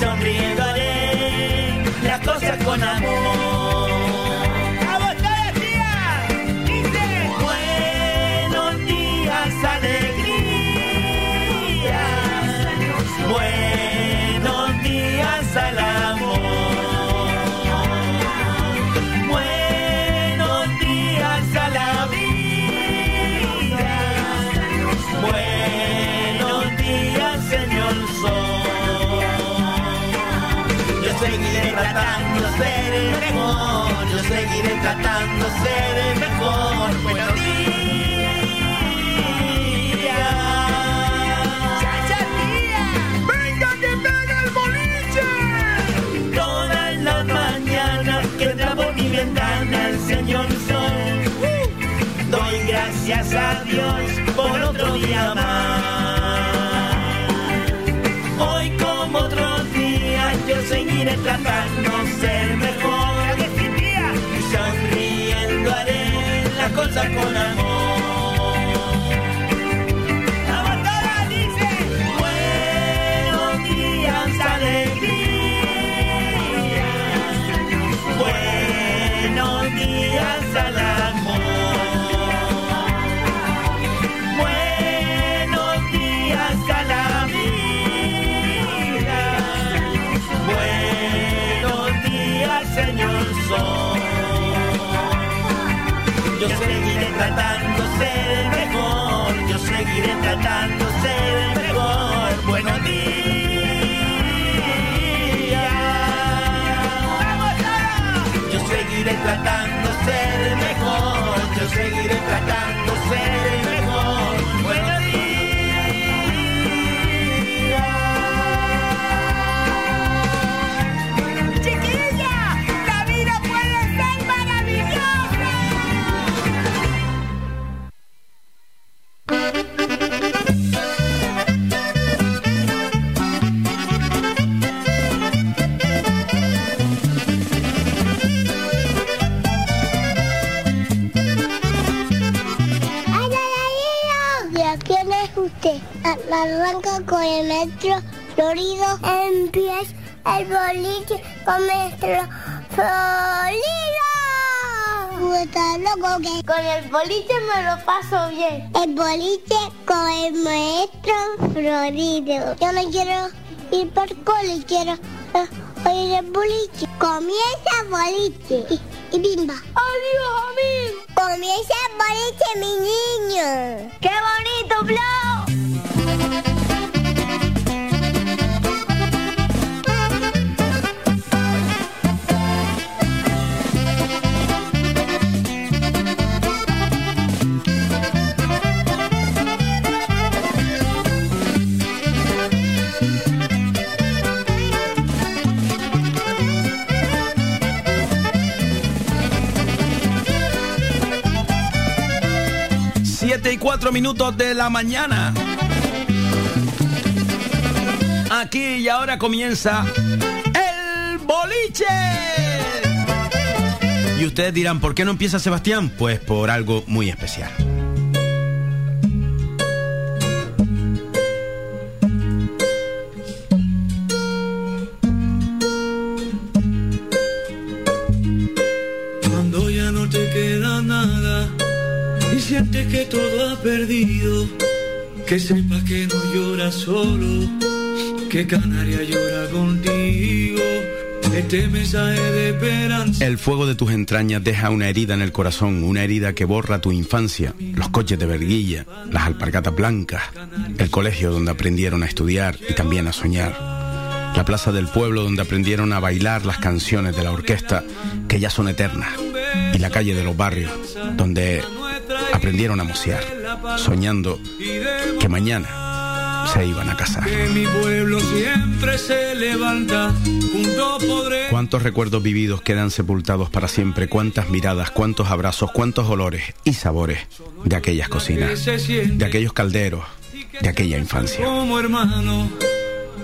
sonriendo haré las cosas con amor. Seguiré tratando de ser el mejor. Yo seguiré tratando de ser el mejor. Buenos días. ¡Chacha, tía! ¡Venga que pega el boliche! Todas las mañanas que entra por mi ventana el señor sol. Doy gracias a Dios por otro día más. Seguiré tratando ser mejor. Y sonriendo haré las cosas con amor. ¡Vamos todos, dice! Buenos días, alegría. Buenos días al el mejor, yo seguiré tratando de ser el mejor. Buenos ¡Vamos días. Yo seguiré tratando Arranca con el metro florido en pies, el boliche con metro florido. ¿Tú estás loco que Con el boliche me lo paso bien. el boliche con el maestro florido? Yo no quiero ir por cole, quiero eh, oír el boliche. Comienza el boliche y, y bimba. ¡Adiós, amigo! Comienza el boliche, mi niño. ¡Qué bonito, Blau! Siete y cuatro minutos de la mañana. Aquí y ahora comienza el boliche. Y ustedes dirán, ¿por qué no empieza Sebastián? Pues por algo muy especial. Que sepas que no lloras solo, que Canaria llora contigo. Este mensaje de esperanza. El fuego de tus entrañas deja una herida en el corazón, una herida que borra tu infancia, los coches de verguilla, las alpargatas blancas, el colegio donde aprendieron a estudiar y también a soñar, la plaza del pueblo donde aprendieron a bailar las canciones de la orquesta que ya son eternas, y la calle de los barrios donde aprendieron a mocear, soñando que mañana se iban a casar. Mi pueblo siempre se levanta. Cuántos recuerdos vividos quedan sepultados para siempre, cuántas miradas, cuántos abrazos, cuántos olores y sabores de aquellas cocinas, de aquellos calderos, de aquella infancia. Como hermano,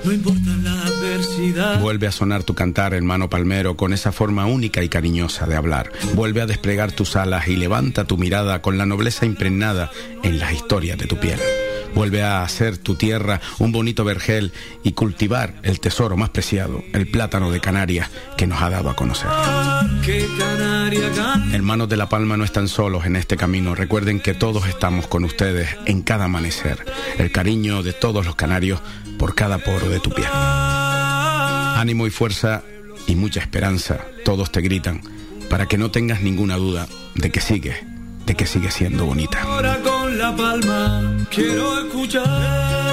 no importa la adversidad. Vuelve a sonar tu cantar, hermano palmero, con esa forma única y cariñosa de hablar. Vuelve a desplegar tus alas y levanta tu mirada con la nobleza impregnada en las historias de tu piel. Vuelve a hacer tu tierra un bonito vergel y cultivar el tesoro más preciado, el plátano de Canarias que nos ha dado a conocer. Hermanos de La Palma no están solos en este camino. Recuerden que todos estamos con ustedes en cada amanecer. El cariño de todos los canarios por cada poro de tu piel. Ánimo y fuerza y mucha esperanza, todos te gritan, para que no tengas ninguna duda de que sigues, de que sigue siendo bonita. La palma quiero escuchar.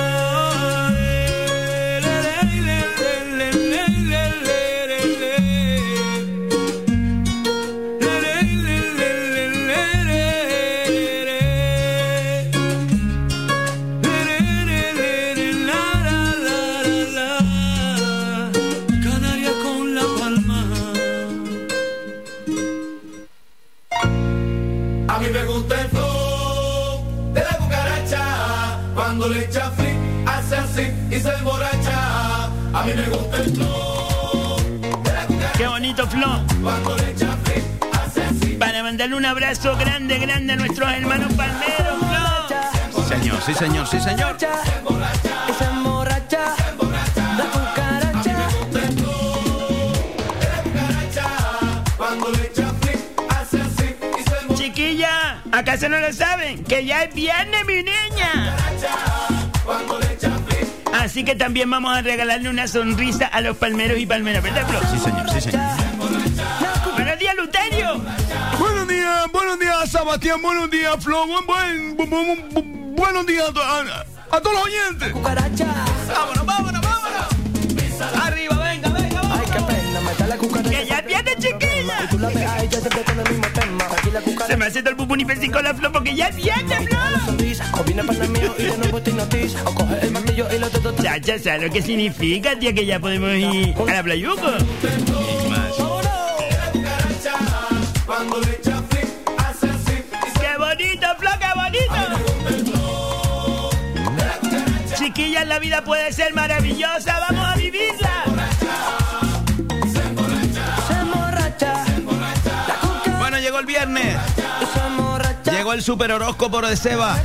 A mí me gusta el flow de la cucaracha. Qué bonito flow. Cuando le echa. Para mandarle un abrazo grande, grande a nuestros hermanos palmeros, flow. Sí, señor, sí, señor, sí, señor. Chiquilla, ¿acaso no lo saben? Que ya es viernes, mi niña. Así que también vamos a regalarle una sonrisa a los palmeros y palmeras, ¿verdad, Flo? Sí, señor, sí, señor. Buenos días, Luterio. Buenos días, buenos días, Sebastián, buenos días, Flo, buen, buen, bu- bu- bu- buenos días a, to- a- a todos los oyentes. Cucaracha. Vámonos, vámonos, vámonos. Arriba, venga, venga, Ay, vamos. qué pena, me da la cucaracha. Que ya viene, chiquilla. Tú la ves a ella siempre con el mismo tema. Aquí la Se me hace todo el pupunipercín con la Flo porque ya viene, Flo. sonrisa. O viene para mío y de nuevo te noticia. O coge el martillo y los dedos te Chacha, ¿sabes lo que significa, tía? Que ya podemos ir a la playuco. y ¡Qué bonito, Flo, qué bonito! Chiquillas, la vida puede ser maravillosa, vamos a vivirla. Llegó el super horóscopo de Seba.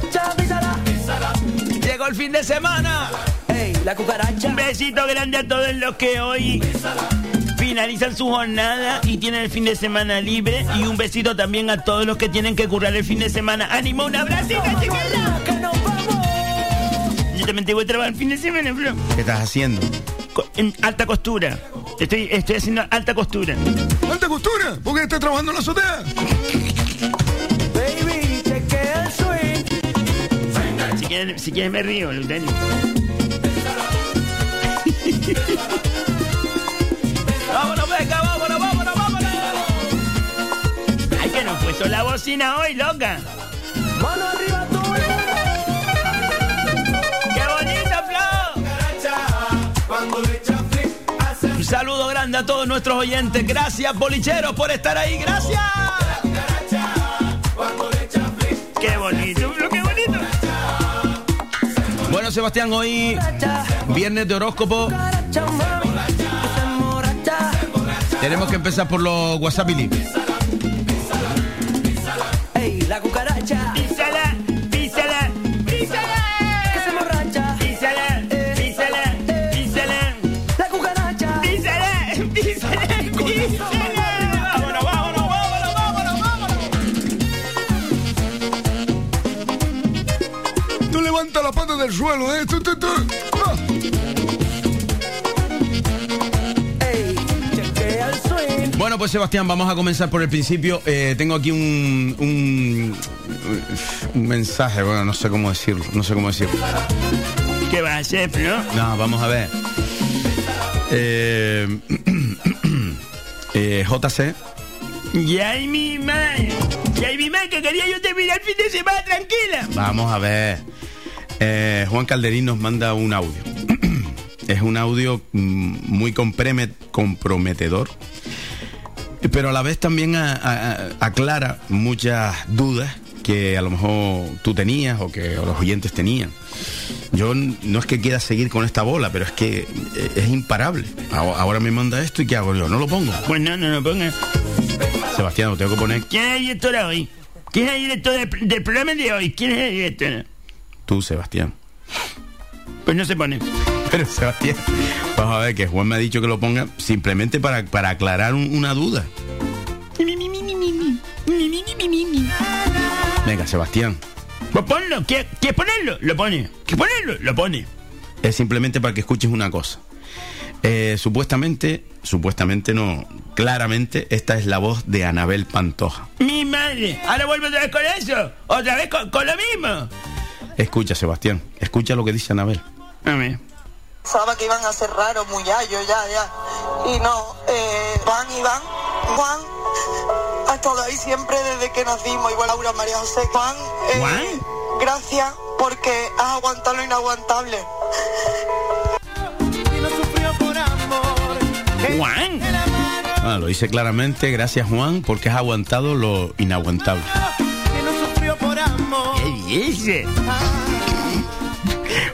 Llegó el fin de semana. Ey, la cucaracha. Un besito grande a todos los que hoy finalizan su jornada y tienen el fin de semana libre. Y un besito también a todos los que tienen que currar el fin de semana. ¡Ánimo, un abracito, chiquilla! Que nos vamos. Yo también tengo que trabajar el fin de semana, Flo. ¿Qué estás haciendo? En alta costura. Estoy, estoy haciendo alta costura. ¿Alta costura? ¿Por qué estás trabajando en la azotea? Si quieren me río, Luterio. ¡Vámonos, venga, vámonos, vámonos, vámonos! Ay, que nos ha puesto la bocina hoy, loca. Mano arriba tú. ¡Qué bonito, Flo! Un saludo grande a todos nuestros oyentes. Gracias, bolicheros, por estar ahí. Gracias. ¡Qué bonito, qué bonito! Sebastián, hoy viernes de horóscopo. Tenemos que empezar por los WhatsApp Ey, del suelo, ¿eh? Tú, tú, tú. Ah. Bueno, pues Sebastián, vamos a comenzar por el principio. Eh, tengo aquí un, un, un mensaje, bueno, no sé cómo decirlo, no sé cómo decirlo. ¿Qué vas a hacer, Flo? No, vamos a ver. Eh, eh, JC. Ya hay mi madre. Ya hay mi madre que quería yo terminar el fin de semana tranquila. Vamos a ver. Eh, Juan Calderín nos manda un audio. es un audio mm, muy comprometedor, pero a la vez también a- a- a- aclara muchas dudas que a lo mejor tú tenías o que los oyentes tenían. Yo no es que quiera seguir con esta bola, pero es que eh, es imparable. Ahora me manda esto y ¿qué hago yo? ¿No lo pongo? Pues no, no lo ponga. Sebastián, lo tengo que poner ¿Quién es la directora hoy? ¿Quién es el director del, del programa de hoy? ¿Quién es el director? Tú, Sebastián. Pues no se pone. Pero Sebastián, vamos a ver que Juan me ha dicho que lo ponga simplemente para, para aclarar un- una duda. Venga, Sebastián. Pues ponlo, ¿quieres ponerlo? Lo pone. ¿Quieres ponerlo? Lo pone. Es simplemente para que escuches una cosa. Eh, supuestamente, supuestamente no, claramente esta es la voz de Anabel Pantoja. Mi madre. Ahora vuelvo otra vez con eso. Otra vez con, con lo mismo. Escucha, Sebastián, escucha lo que dice Anabel. A ver. Pensaba que iban a ser raros, muchachos, ya, ya. Y no, eh, van y van. Juan ha estado ahí siempre desde que nacimos, igual Laura María José. Juan, eh, ¿Juan? gracias porque has aguantado lo inaguantable. Juan. Ah, lo dice claramente, gracias Juan, porque has aguantado lo inaguantable. ¿Qué dice?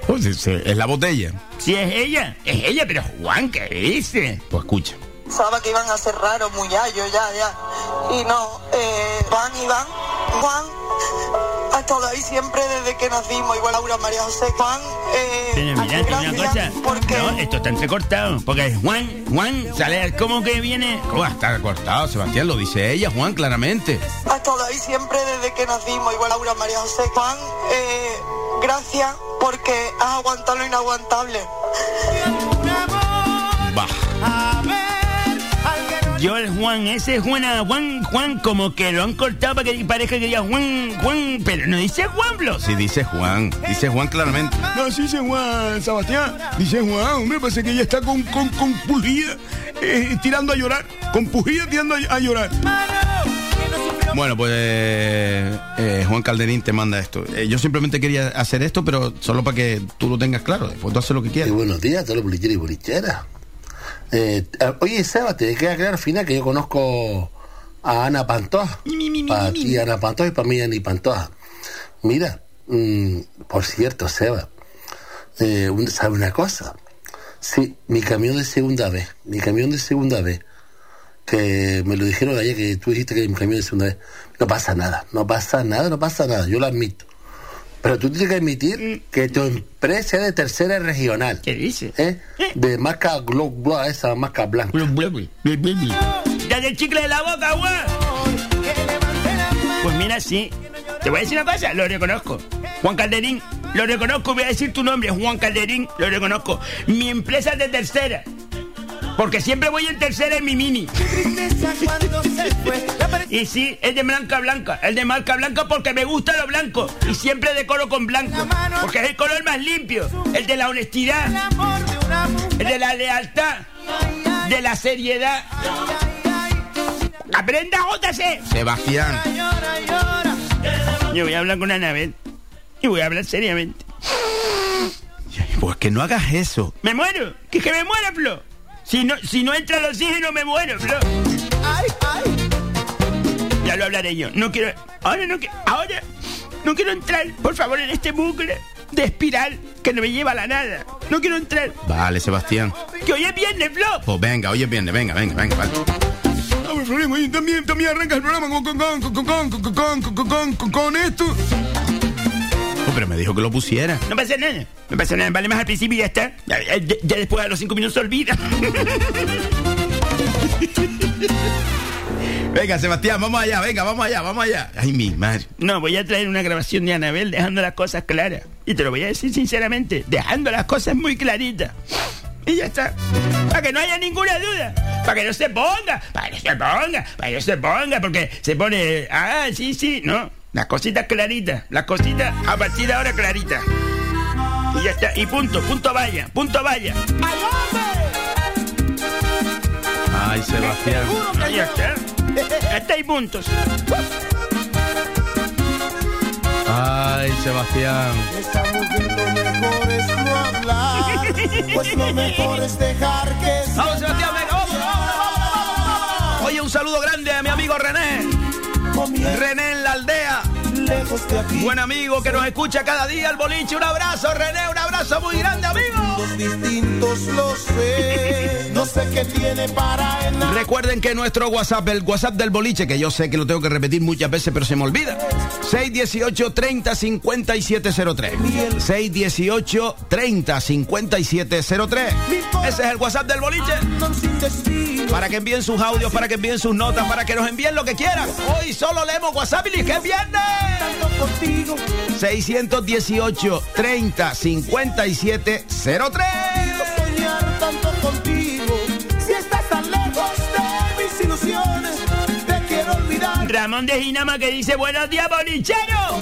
Pues es, es la botella. Si es ella, es ella, pero Juan, ¿qué dice? Pues escucha. Pensaba que iban a ser raros, muchachos, ya, ya. Y no, eh, van y van. Juan ha estado ahí siempre desde que nacimos, igual Laura María José. Juan, eh, Pero mirad, una gracias cosa. porque No, esto está entrecortado. Porque es Juan, Juan, sale como que viene. ¿Cómo va a estar cortado, Sebastián? Lo dice ella, Juan, claramente. ha estado ahí siempre desde que nacimos, igual Laura María José. Juan, eh, gracias porque has aguantado lo inaguantable. Bah. Yo el Juan, ese Juan, Juan, Juan, como que lo han cortado para que parezca que diga Juan, Juan, pero no dice Juan Blos. Sí, dice Juan, dice Juan claramente. No, sí dice Juan, Sebastián. Dice Juan, hombre, parece que ella está con, con, con pujía, eh, tirando a llorar. Con pujía tirando a, a llorar. Bueno, pues eh, eh, Juan Calderín te manda esto. Eh, yo simplemente quería hacer esto, pero solo para que tú lo tengas claro. Después tú haces lo que Y quieras. buenos días a todos los bolicheros y bolicheras. Eh, eh, oye, Seba, te queda claro al final que yo conozco a Ana Pantoja. Para ti, Ana Pantoja, y para mí, Ani Pantoja. Mira, mm, por cierto, Seba, eh, ¿sabe una cosa? Sí, mi camión de segunda vez, mi camión de segunda vez, que me lo dijeron ayer, que tú dijiste que mi camión de segunda vez, no pasa nada, no pasa nada, no pasa nada, yo lo admito. Pero tú tienes que admitir que tu empresa es de tercera regional. ¿Qué dice? ¿eh? De marca Glow, esa marca blanca. Ya del chicle de la boca, Juan. Pues mira, sí. Te voy a decir una cosa, lo reconozco. Juan Calderín, lo reconozco, voy a decir tu nombre, Juan Calderín, lo reconozco. Mi empresa es de tercera. Porque siempre voy en tercera en mi mini. Y sí, es de blanca blanca. El de marca blanca porque me gusta lo blanco. Y siempre decoro con blanco. Porque es el color más limpio. El de la honestidad. El de la lealtad. De la seriedad. ¡Aprenda, JC! Sebastián. Yo voy a hablar con Anabel. Y voy a hablar seriamente. Pues que no hagas eso. ¡Me muero! ¡Que, que me muero, Flo! Si no, si no entra el oxígeno, me muero, Flo. Ya lo hablaré yo. No quiero. Ahora no quiero. Ahora no quiero entrar, por favor, en este bucle de espiral que no me lleva a la nada. No quiero entrar. Vale, Sebastián. Que hoy es viernes, Flo. Pues venga, oye, viene, venga, venga, venga, vale. También, también arranca el programa con, con, con, con, con, con, con, con, con, con, con, con esto. Pero me dijo que lo pusiera. No pasa nada. No pasa nada. Vale más al principio y ya está. Ya, ya- ya después a los cinco minutos se olvida. Venga, Sebastián, vamos allá, venga, vamos allá, vamos allá. Ay, mi madre. No, voy a traer una grabación de Anabel dejando las cosas claras. Y te lo voy a decir sinceramente, dejando las cosas muy claritas. Y ya está. Para que no haya ninguna duda. Para que no se ponga. Para que no se ponga. Para que no se ponga. Porque se pone. Ah, sí, sí. No. Las cositas claritas. Las cositas a partir de ahora claritas. Y ya está. Y punto. Punto vaya. Punto vaya. Ay, Sebastián. Ya está. Está y puntos. Ay, Sebastián. Esta mujer lo mejor es no hablar, pues lo mejor es dejar que Vamos, Sebastián, venga, vamos, vamos, vamos, vamos. Oye, un saludo grande a mi amigo René. René en la aldea. Lejos de aquí. Buen amigo que nos escucha cada día el boliche. Un abrazo, René, un abrazo muy grande, amigo. Mundos distintos lo sé. No sé qué tiene para. Recuerden que nuestro WhatsApp, el WhatsApp del boliche, que yo sé que lo tengo que repetir muchas veces, pero se me olvida. 618 30 5703. 618 30 5703. Ese es el WhatsApp del boliche. Para que envíen sus audios, para que envíen sus notas, para que nos envíen lo que quieran. Hoy solo leemos WhatsApp y que es viernes. Tanto contigo. 618 30 57 03. soñar tanto contigo. Si estás tan lejos de mis ilusiones, te quiero olvidar. Ramón de Ginama que dice buenos días, bolichero.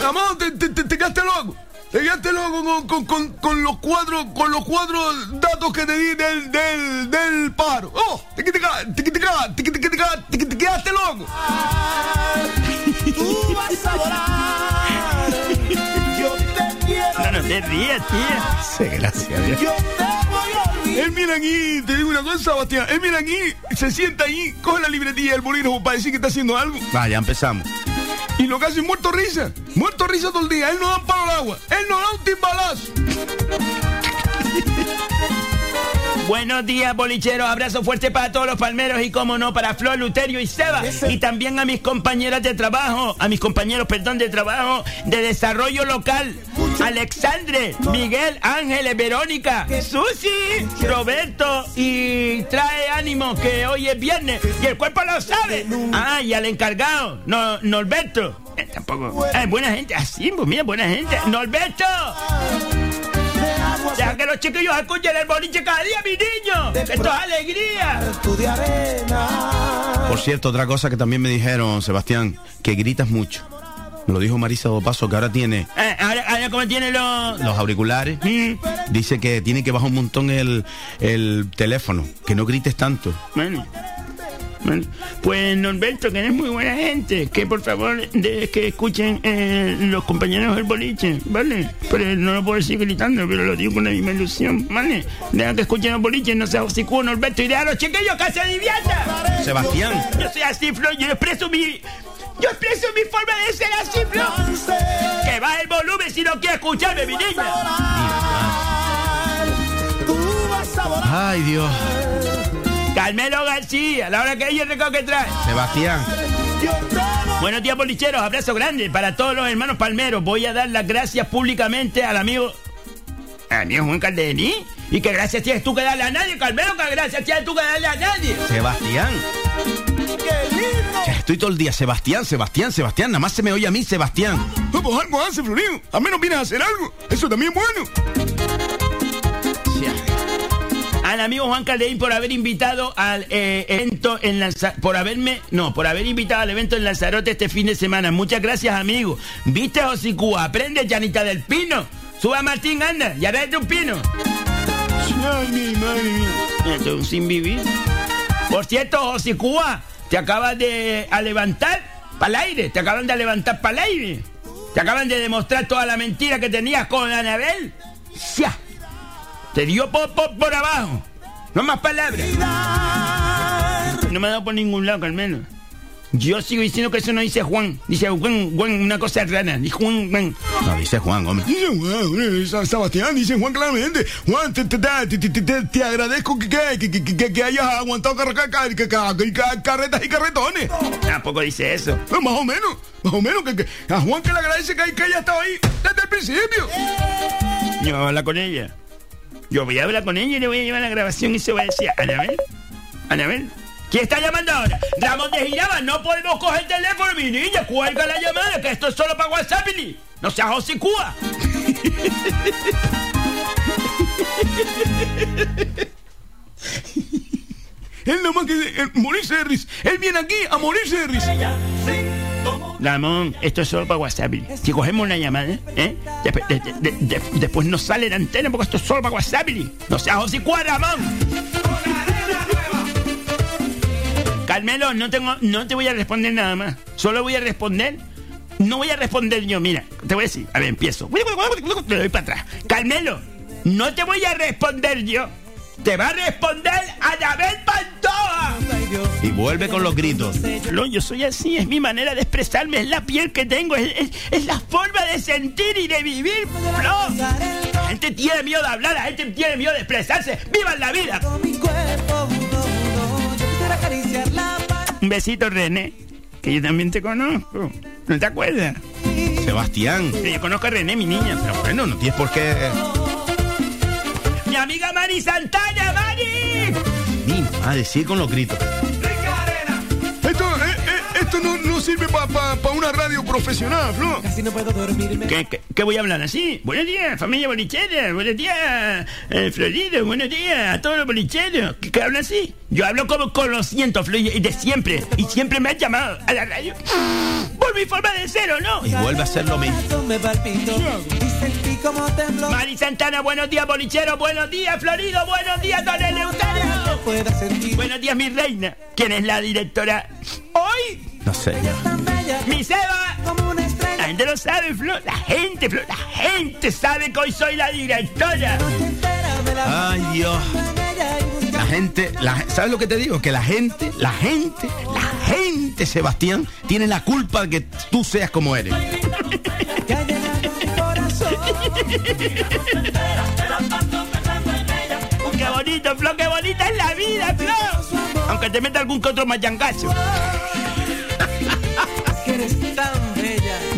Ramón, te, te, te, te quedaste loco. Llegaste con, con, con, con, los cuatro, con los cuatro datos que te di del, del, del paro. ¡Oh! ¡Te quedaste loco! Tú vas a volar. Yo te quiero. No, no te rías, tía. Sí, gracias, Dios. Yo te voy él mira aquí, te digo una cosa, Bastián. Él mira aquí, se sienta ahí, coge la libretilla del bolígrafo para decir que está haciendo algo. Vaya, empezamos. Y lo que hace es muerto risa. Muerto risa todo el día. Él no da un palo al agua. Él no da un timbalazo. Buenos días, bolicheros. Abrazo fuerte para todos los palmeros y, como no, para Flor, Luterio y Seba. Y también a mis compañeras de trabajo, a mis compañeros, perdón, de trabajo de desarrollo local. Alexandre, Miguel, Ángeles, Verónica, Susi, Roberto y trae ánimo que hoy es viernes y el cuerpo lo sabe. Ah, y al encargado, no, Norberto. Eh, tampoco. Ah, buena gente, así, pues mira, buena gente. Norberto. Deja que los chiquillos escuchen el boliche cada día, mi niño. Esto es alegría. Por cierto, otra cosa que también me dijeron, Sebastián, que gritas mucho. Me lo dijo Marisa Dopaso, que ahora tiene Eh, ahora, ahora como tiene los... los auriculares. Mm, Dice que tiene que bajar un montón el, el teléfono, que no grites tanto. bueno. Pues Norberto, que eres muy buena gente, que por favor de, que escuchen eh, los compañeros del boliche, ¿vale? Pero no lo puedo decir gritando, pero lo digo con la misma ilusión, ¿vale? Deja que escuchen los boliches, no seas hocicudo, Norberto, y deja a los chiquillos que se diviertan. Sebastián, Yo soy así, Flor, yo expreso mi... Yo expreso mi forma de ser así, Flor. Que baje el volumen si no quiere escucharme, mi niña. Ay Dios, Carmelo García, a la hora que ella recoge que trae. Sebastián, Buenos días, bolicheros. Abrazo grande para todos los hermanos palmeros. Voy a dar las gracias públicamente al amigo. Al amigo Juan Caldení. Y que gracias tienes tú que darle a nadie, Carmelo, que gracias tienes tú que darle a nadie. Sebastián. Qué lindo. Ya Estoy todo el día, Sebastián, Sebastián, Sebastián, nada más se me oye a mí, Sebastián. Pues algo hace, Florido. Al menos vienes a hacer algo. Eso también es bueno. Al amigo Juan Caldeín por haber invitado al eh, evento en Lanzarote. Por haberme. No, por haber invitado al evento en Lanzarote este fin de semana. Muchas gracias, amigo. ¿Viste, Josicúa? Aprende, Janita del Pino. Suba Martín, anda. Y arréglate un pino. Un sin vivir. Por cierto, Josicúa, te acabas de a levantar para el aire. Te acaban de levantar para el aire. Te acaban de demostrar toda la mentira que tenías con Anabel. ¡Ya! Te dio por, por, por abajo. No más palabras. No me ha dado por ningún lado, Carmelo. Yo sigo diciendo que eso no dice Juan. Dice Juan, Juan una cosa rara. Dice Juan, Juan. No, dice Juan, hombre. Dice Juan, eh, Sebastián, dice Juan claramente. Juan, te, te, te, te, te- te- te agradezco que, que, que, que- hayas aguantado car- car- car- car- car- car- carretas y carretones. Tampoco dice eso. Eh, Más o menos, más o menos. Que, que- a Juan que le agradece que, que haya estado ahí desde el principio. Yo voy a hablar con ella. Yo voy a hablar con ella y le voy a llevar la grabación y se va a decir, Anabel, Anabel. ¿Quién está llamando ahora? Ramón de Giraba, no podemos coger el teléfono, mi niña. Cuelga la llamada, que esto es solo para WhatsApp. Billy. No seas hocicúa. Él nada más que eh, morirse de risa. Él viene aquí a morirse de risa. Ramón, esto es solo para WhatsApp. Si cogemos una llamada, ¿eh? Después, de- de- de- después no sale la antena porque esto es solo para WhatsApp. No seas hocicúa, Ramón. Carmelo, no, tengo, no te voy a responder nada más. Solo voy a responder. No voy a responder yo, mira, te voy a decir. A ver, empiezo. Te doy para atrás. Carmelo, no te voy a responder yo. Te va a responder Anabel Pantoja. Y vuelve con los gritos. Flo, yo soy así, es mi manera de expresarme, es la piel que tengo, es, es- es la forma de sentir y de vivir, Flo. La gente tiene miedo de hablar, la gente tiene miedo de expresarse. ¡Vivan la vida! Un besito, René, que yo también te conozco. ¿No te acuerdas? Sebastián. Que yo conozco a René, mi niña. Pero bueno, no tienes por qué. Mi amiga Mari Santana, Mari. Mi madre, sigue con los gritos. Esto, eh, eh, esto no, no sirve para una radio profesional, Flo. ¿Qué, qué, qué voy a hablar así? Buenos días, familia bolichera. Buenos días, eh, Florido. Buenos días a todos los bolicheros. ¿Qué, qué hablan así? Yo hablo como con los cientos, Flo, y de siempre. Y siempre me han llamado a la radio. Por mi forma de ser, ¿o no? Y vuelve a ser lo mismo. Mari Santana, buenos días, bolichero. Buenos días, Florido. Buenos días, don Eleuterio. Buenos días, mi reina. ¿Quién es la directora? Hoy, No sé. mi Seba. La gente lo sabe, Flo. La gente, Flo. La gente sabe que hoy soy la directora. Ay, Dios. La gente, la- ¿sabes lo que te digo? Que la gente, la gente, la gente, Sebastián, tiene la culpa de que tú seas como eres. Qué bonito, Flo, qué bonita es la vida, Flo. Aunque te meta algún que otro machangazo.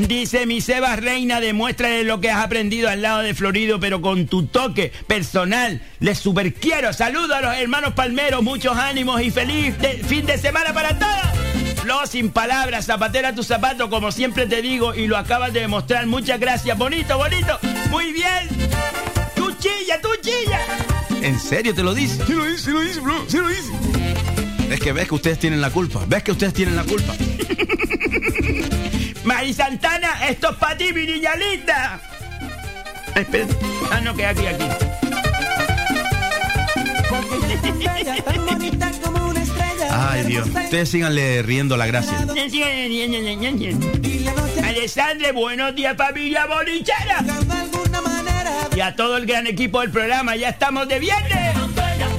Dice mi Seba Reina, demuéstrale lo que has aprendido al lado de Florido, pero con tu toque personal. Les super quiero. Saludo a los hermanos Palmeros, muchos ánimos y feliz de- fin de semana para todos. Flo, sin palabras, zapatera tu zapato, como siempre te digo, y lo acabas de demostrar. Muchas gracias. Bonito, bonito. Muy bien. Tú chilla, tú chilla. ¿En serio te lo dice? Sí lo dice, sí lo dice, sí lo dice. Es que ves que ustedes tienen la culpa. Ves que ustedes tienen la culpa. Mari Santana, esto es para ti, mi niña linda. Espera. Ah, no, que aquí, aquí. Ay, Dios. Ustedes síganle riendo la gracia. Alessandre, buenos días, familia bolichera. Y a todo el gran equipo del programa, ya estamos de viernes.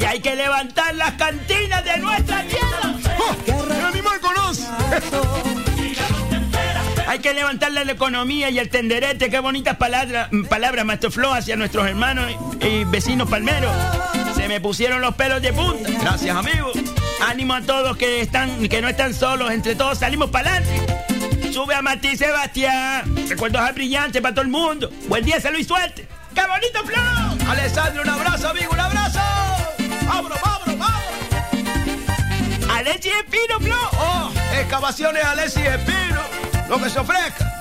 Y hay que levantar las cantinas de nuestra tierra. ¡El animal conoce! Hay que levantarle la economía y el tenderete. Qué bonitas palabras, palabras Maestro Flo, hacia nuestros hermanos y vecinos palmeros. Se me pusieron los pelos de punta. Gracias, amigos. Ánimo a todos que están, que no están solos. Entre todos salimos para adelante. Sube a Martín Sebastián. Recuerdos al brillante para todo el mundo. Buen día, salud y suerte. ¡Qué bonito, Flo! Alessandro, un abrazo, amigo, un abrazo. ¡Vámonos, vámonos, vámonos! Alexis Espino, Flo. Oh, excavaciones Alessi Espino. Lo que se ofrezca.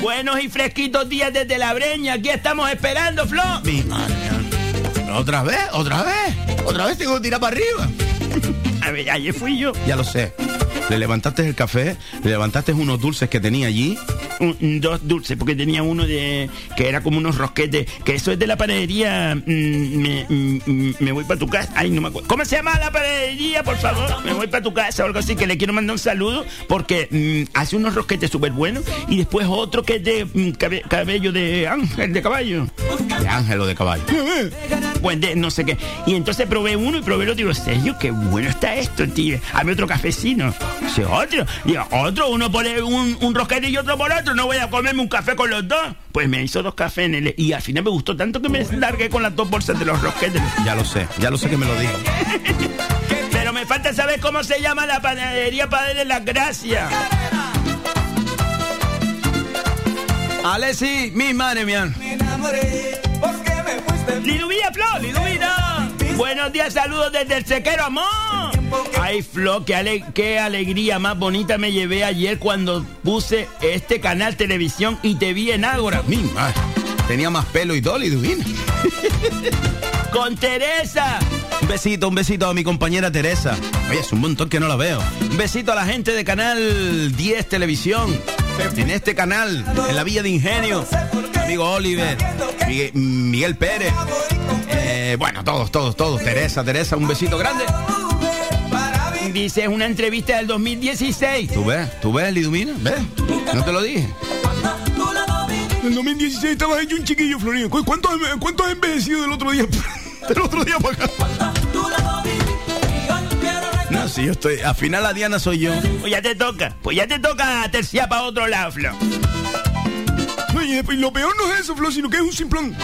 Buenos y fresquitos días desde la breña. Aquí estamos esperando, Flo. Mi madre. ¿Otra vez? ¿Otra vez? ¿Otra vez tengo que tirar para arriba? Ayer fui yo. Ya lo sé. Le levantaste el café, le levantaste unos dulces que tenía allí. Un- dos dulces, porque tenía uno de que era como unos rosquetes, que eso es de la panadería. mm, me, mm, mm, me voy para tu casa. Ay, no me acuerdo. ¿Cómo se llama la panadería, por favor? Me voy para tu casa o algo así, que le quiero mandar un saludo, porque mm, hace unos rosquetes súper buenos. Y después otro que es de mm, cabe- cabello de ángel, de caballo. De ángel o de caballo. Pues de no sé qué. Y entonces probé uno y probé el otro y digo, serio, qué bueno está esto, tío. Hazme otro cafecino. Sí, otro. Y otro, uno pone un, un rosquete y otro por otro. No voy a comerme un café con los dos. Pues me hizo dos cafés en el... Y al final me gustó tanto que me largué con las dos bolsas de los rosquetes. Ya lo sé, ya lo sé que me lo dijo. Pero me falta saber cómo se llama la panadería Padre de las Gracias. Alessi, mi madre, mía. Liduvina, Flo, Liduvina. Buenos días, saludos desde el sequero, amor. Ay, Flo, qué, ale- qué alegría más bonita me llevé ayer cuando puse este canal televisión y te vi en Ágora. Mi madre. Tenía más pelo y todo, Liduvina. Con Teresa. Un besito, un besito a mi compañera Teresa. Oye, es un montón que no la veo. Un besito a la gente de Canal 10 Televisión. En este canal, en la Villa de Ingenio. Amigo Oliver, Miguel, Miguel Pérez. Eh, bueno, todos, todos, todos. Teresa, Teresa, un besito grande. Dice, es una entrevista del 2016. ¿Tú ves? ¿Tú ves, Lidumina? ¿Ves? No te lo dije. En 2016 estabas hecho un chiquillo, Florido. ¿Cu- ¿Cuánto, has- cuánto has envejecido del otro día? del otro día para acá. No si yo estoy. Al final la Diana soy yo. Pues ya te toca. Pues ya te toca terciar para otro lado, Flo. Oye, pues lo peor no es eso, Flo, sino que es un simplón.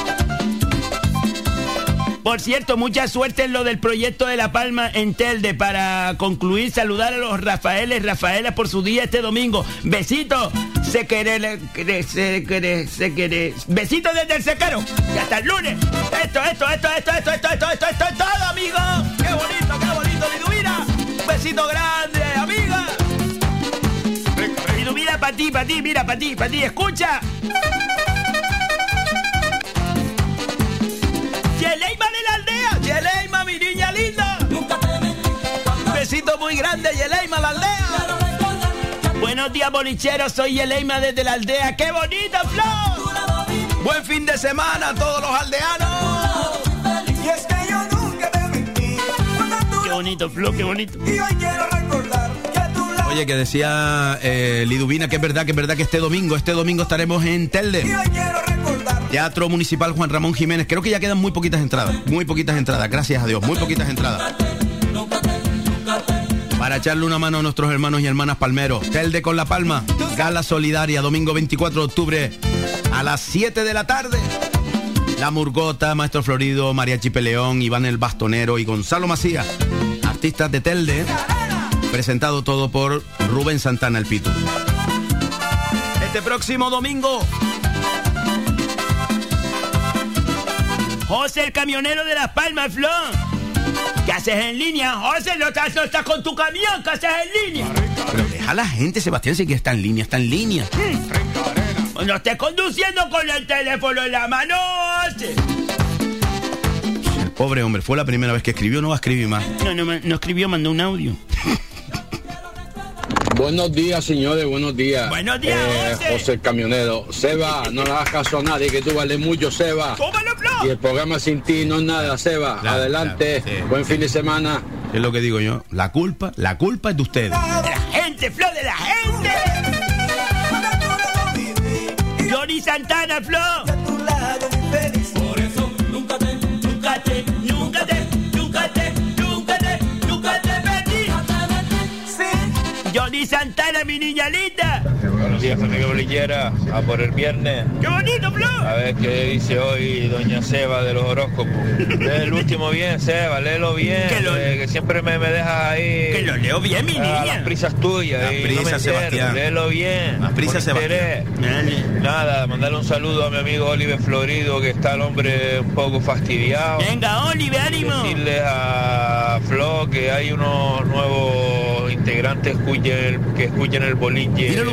Por cierto, mucha suerte en lo del proyecto de La Palma en Telde. Para concluir, saludar a los Rafaeles, Rafaelas por su día este domingo. Besitos. Se quiere, se quiere, se quiere. Besitos desde el secaro. Y hasta el lunes. Esto, esto, esto, esto, esto, esto, esto, esto, esto es todo, amigos. Qué bonito, qué bonito, Liduvina. Un besito grande, amiga. Liduvina para ti, para ti, mira, para ti, para ti. Escucha. Yeleima de la mi niña linda. Besito muy grande, Yeleima, la aldea. Buenos días, bolicheros, soy Yeleima desde la aldea. ¡Qué bonita, Flor! Buen fin de semana a todos los aldeanos. Que. Qué bonito, Flor, qué bonito. Y hoy quiero recordar Oye, que decía eh, Liduvina que es verdad, que es verdad que este domingo, este domingo estaremos en Telde. Teatro Municipal Juan Ramón Jiménez. Creo que ya quedan muy poquitas entradas. Muy poquitas entradas, gracias a Dios. Muy poquitas entradas. Para echarle una mano a nuestros hermanos y hermanas palmeros. Telde con La Palma. Gala Solidaria, domingo 24 de octubre a las 7 de la tarde. La Murgota, Maestro Florido, María Chipeleón, Iván el Bastonero y Gonzalo Macías. Artistas de Telde. Presentado todo por Rubén Santana el Pitu. Este próximo domingo José, el camionero de Las Palmas, Flor. ¿Qué haces en línea? José, no estás, no estás con tu camión, ¿qué haces en línea? Pero deja a la gente, Sebastián, si que está en línea, está en línea. Pues No estés conduciendo con el teléfono en la mano, José. El pobre hombre, fue la primera vez que escribió, no va a escribir más. No, no, no escribió, mandó un audio. Buenos días, señores, buenos días. Buenos días, José. José el camionero. Seba, no le hagas caso a nadie, que tú vales mucho, Seba. ¡Tómalo, Y el programa sin ti no es nada, Seba. Claro, Adelante. claro, sí. Buen fin de semana. Es lo que digo yo. La culpa, la culpa es de ustedes. De la gente, Flor, de la gente. Johnny Santana, Flor. Billy Galli días, familia bolillera. A por el viernes. ¡Qué bonito, Flor! A ver qué dice hoy doña Seba de los horóscopos. Lee el último bien, Seba, léelo bien. Que lo- eh, que siempre me, me dejas ahí. Que lo leo bien, mi a niña. las prisas tuyas. Las y no prisas, me entero. Sebastián. Léelo bien. Las prisas, interés. Nada, mandarle un saludo a mi amigo Oliver Florido, que está el hombre un poco fastidiado. Venga, Oliver, ánimo. Decirles a Flo que hay unos nuevos integrantes escuchen- que escuchen el boliche todos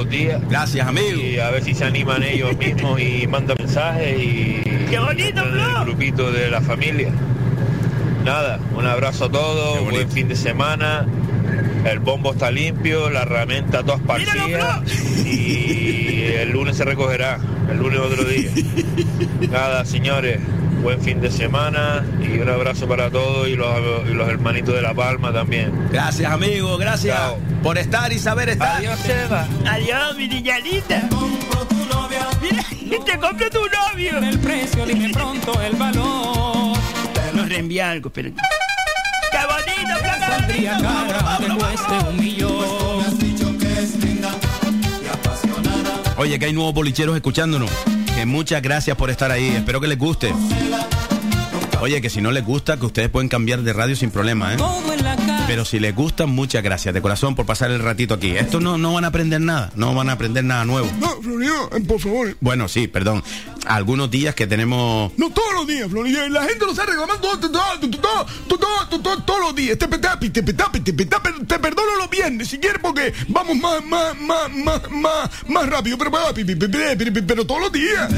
los días. Gracias, amigo. Y a ver si se animan ellos mismos y mandan mensajes y ¡Qué bonito, el grupito de la familia. Nada, un abrazo a todos, buen fin de semana. El bombo está limpio, la herramienta toda esparcida y el lunes se recogerá, el lunes otro día. Nada, señores, buen fin de semana y un abrazo para todos y los, y los hermanitos de La Palma también. Gracias, amigo, gracias Chao. por estar y saber estar. Adiós, Seba. Adiós, mi niña linda. Mira, te compro tu novio. El precio, dime pronto el valor. Nos reenvía algo, esperen. ¡Qué bonito, cara cueste un millón. Oye, que hay nuevos bolicheros escuchándonos. Muchas gracias por estar ahí. Espero que les guste. Oye, que si no les gusta, que ustedes pueden cambiar de radio sin problema, ¿eh? Pero si les gusta, muchas gracias de corazón por pasar el ratito aquí. Esto no, no van a aprender nada, no van a aprender nada nuevo. No, Florido, eh, por favor. Bueno, sí, perdón. Algunos días que tenemos... No todos los días, Florido. La gente lo está reclamando todo, todo, todo, todo, todo, todo, todo, todos los días. Te, te, pe- te, pe- te, pe- te, pe- te, pe- te perdono los viernes si quieres porque vamos más, más, más, más, más, más rápido. Pero todos los días.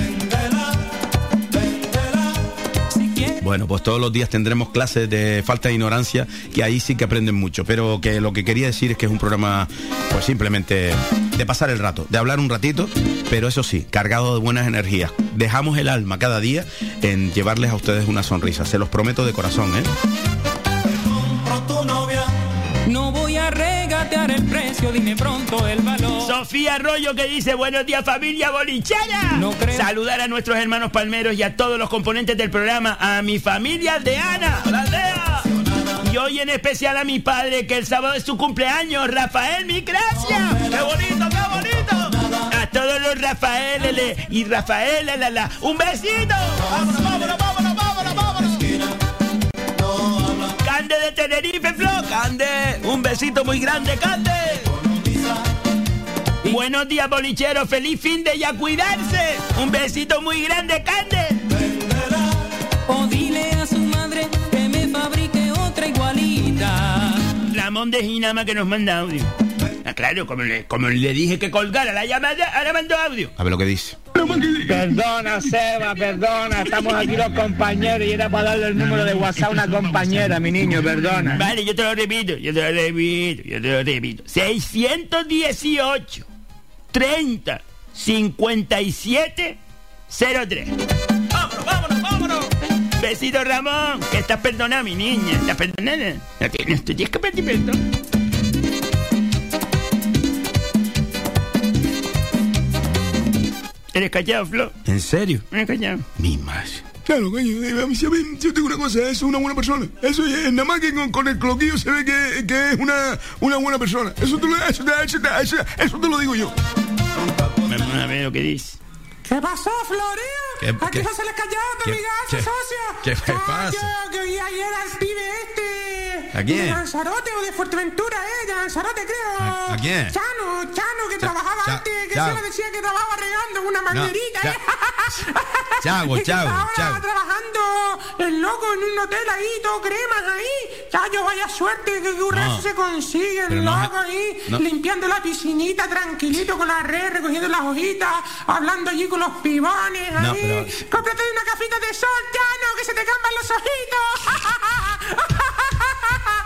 Bueno, pues todos los días tendremos clases de falta de ignorancia, que ahí sí que aprenden mucho. Pero que lo que quería decir es que es un programa, pues simplemente de pasar el rato, de hablar un ratito, pero eso sí, cargado de buenas energías. Dejamos el alma cada día en llevarles a ustedes una sonrisa. Se los prometo de corazón, ¿eh? El precio, dime pronto el valor. Sofía Arroyo que dice buenos días familia bolichera. No creo. Saludar a nuestros hermanos palmeros y a todos los componentes del programa, a mi familia de Ana. Y hoy en especial a mi padre, que el sábado es su cumpleaños, Rafael mi gracia. ¡Qué bonito, qué bonito! A todos los Rafael y Rafael, la, la, un besito. ¡Vámonos, vámonos, vámonos, vámonos, vámonos! De Tenerife, Flo. Cande, un besito muy grande, Cande. Buenos días, bolicheros. Feliz fin de y a cuidarse. Un besito muy grande, Cande. O dile a su madre que me fabrique otra igualita. Ramón de Ginama que nos manda audio. Ah, claro, como le, como le dije que colgara la llamada, ahora mando audio. A ver lo que dice. Perdona, Seba, perdona. Estamos aquí los compañeros y era para darle el número de WhatsApp a una compañera, mi niño, perdona. Vale, yo te lo repito, yo te lo repito, yo te lo repito. 618 30 57 03. Vámonos, vámonos, vámonos. Besito Ramón, que estás perdonada, mi niña. ¿Estás perdonada? No tienes, tienes que pedir perdón. ¿Eres callado, Flo? ¿En serio? ¿Eres callado? Mi madre. Claro, coño, eh, a mí, si a mí- yo tengo una cosa, eso es una buena persona. Eso es, nada más que con, con el cloquillo se ve que, que es una, una buena persona. Eso te, lo, eso, te- eso te- eso- eso te lo digo yo. Vamos a ver lo que dice. ¿Qué pasó, Florio? ¿Qué- ¿A qué- se cayó tu qué- amigazo, qué- socio? qué- qué Cayo, pasa? que oí ayer al pibe este. ¿A quién? De Lanzarote o de Fuerteventura, ¿eh? De Lanzarote, creo. ¿A- a quién? Chano, Chano, que trabajaba Cha- antes, que se le decía que trabajaba regando una manguerita, Cha- ¿eh? Chago, está ahora trabajando el loco en un hotel ahí, todo cremas ahí. Chayo, vaya suerte que curra No. se consigue, el no loco ahí, no. limpiando la piscinita tranquilito con la red, recogiendo las hojitas, hablando allí con los pibones No, ahí. pero- Cómprate una cafita de sol, Llano, que se te campan los ojitos.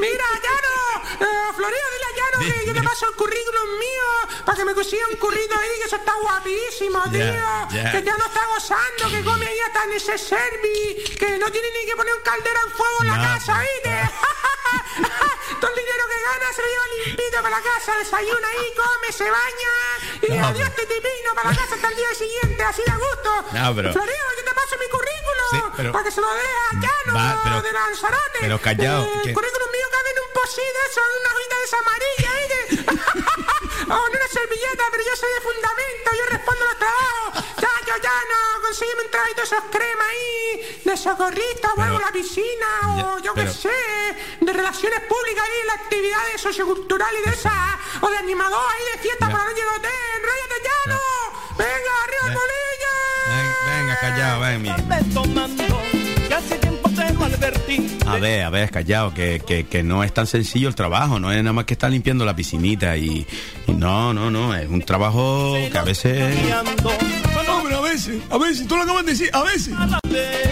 Mira, Llano, eh, Florido, dile a Llano que yo te paso el currículum mío para que me consiga un currito ahí, que eso está guapísimo, tío. Que ya no está gozando, que come ahí hasta en ese servi, que no tiene ni que poner un caldero en fuego en la casa, ¿oíste? Todo el dinero que gana se lo lleva limpito para la casa, desayuna ahí, come, se baña y No, adiós te tipino para la casa hasta el día siguiente, así de gusto. No, pero- Florido, yo te paso mi currículum Sí, pero- para que se lo dé a Llano Va, pero- de Lanzarote. pero callao, Eh, que- currículum mío cabe en un posí de eso, en una hojita de esa amarilla, ¿oíste? o en una servilleta, pero yo soy de fundamento, yo respondo los trabajos. Ya, yo, ya, no, consígueme un trabajito de esos crema ahí, de socorrista, o algo en la piscina, o Ya, yo qué sé, de relaciones públicas ahí, la actividades socioculturales de esa, o de animador ahí de fiesta Ya. para la noche de hotel, enróllate ya, no. Venga, arriba el Ya. bolillo. Ven- venga, callado, ven, mi. A ver, a ver, callado, que, que, que no es tan sencillo el trabajo, no es nada más que estar limpiando la piscinita y, y no, no, no, es un trabajo que a veces... Veces, a veces, tú lo acabas de decir, a veces.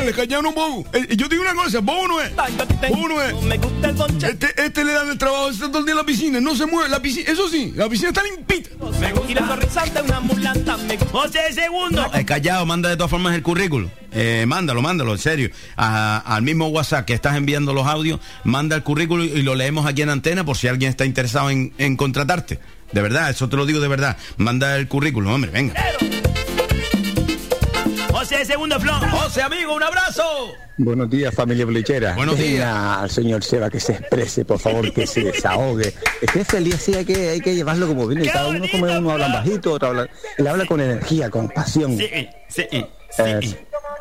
Le callaron un bobo. Eh, yo te digo una cosa, bobo no es. Bobo no es. Este, este le dan el trabajo, está todo el día en la piscina, no se mueve. La piscina, eso sí, la piscina está limpita. Sonrisa de una mulata me José Segundo. Eh, callado, manda de todas formas el currículum. Eh, mándalo, mándalo, en serio. A- al mismo WhatsApp que estás enviando los audios, manda el currículum y lo leemos aquí en antena por si alguien está interesado en, en contratarte. De verdad, eso te lo digo de verdad. Manda el currículum, hombre, venga. José Segundo, Flo. José, amigo, un abrazo. Buenos días, familia Blichera. Buenos días. Al señor Seba que se exprese, por favor, que se desahogue. Es que feliz así hay que, hay que llevarlo como viene. y Cada uno como uno habla bajito, otro habla. Él habla con energía, con pasión. Sí, sí, Eh,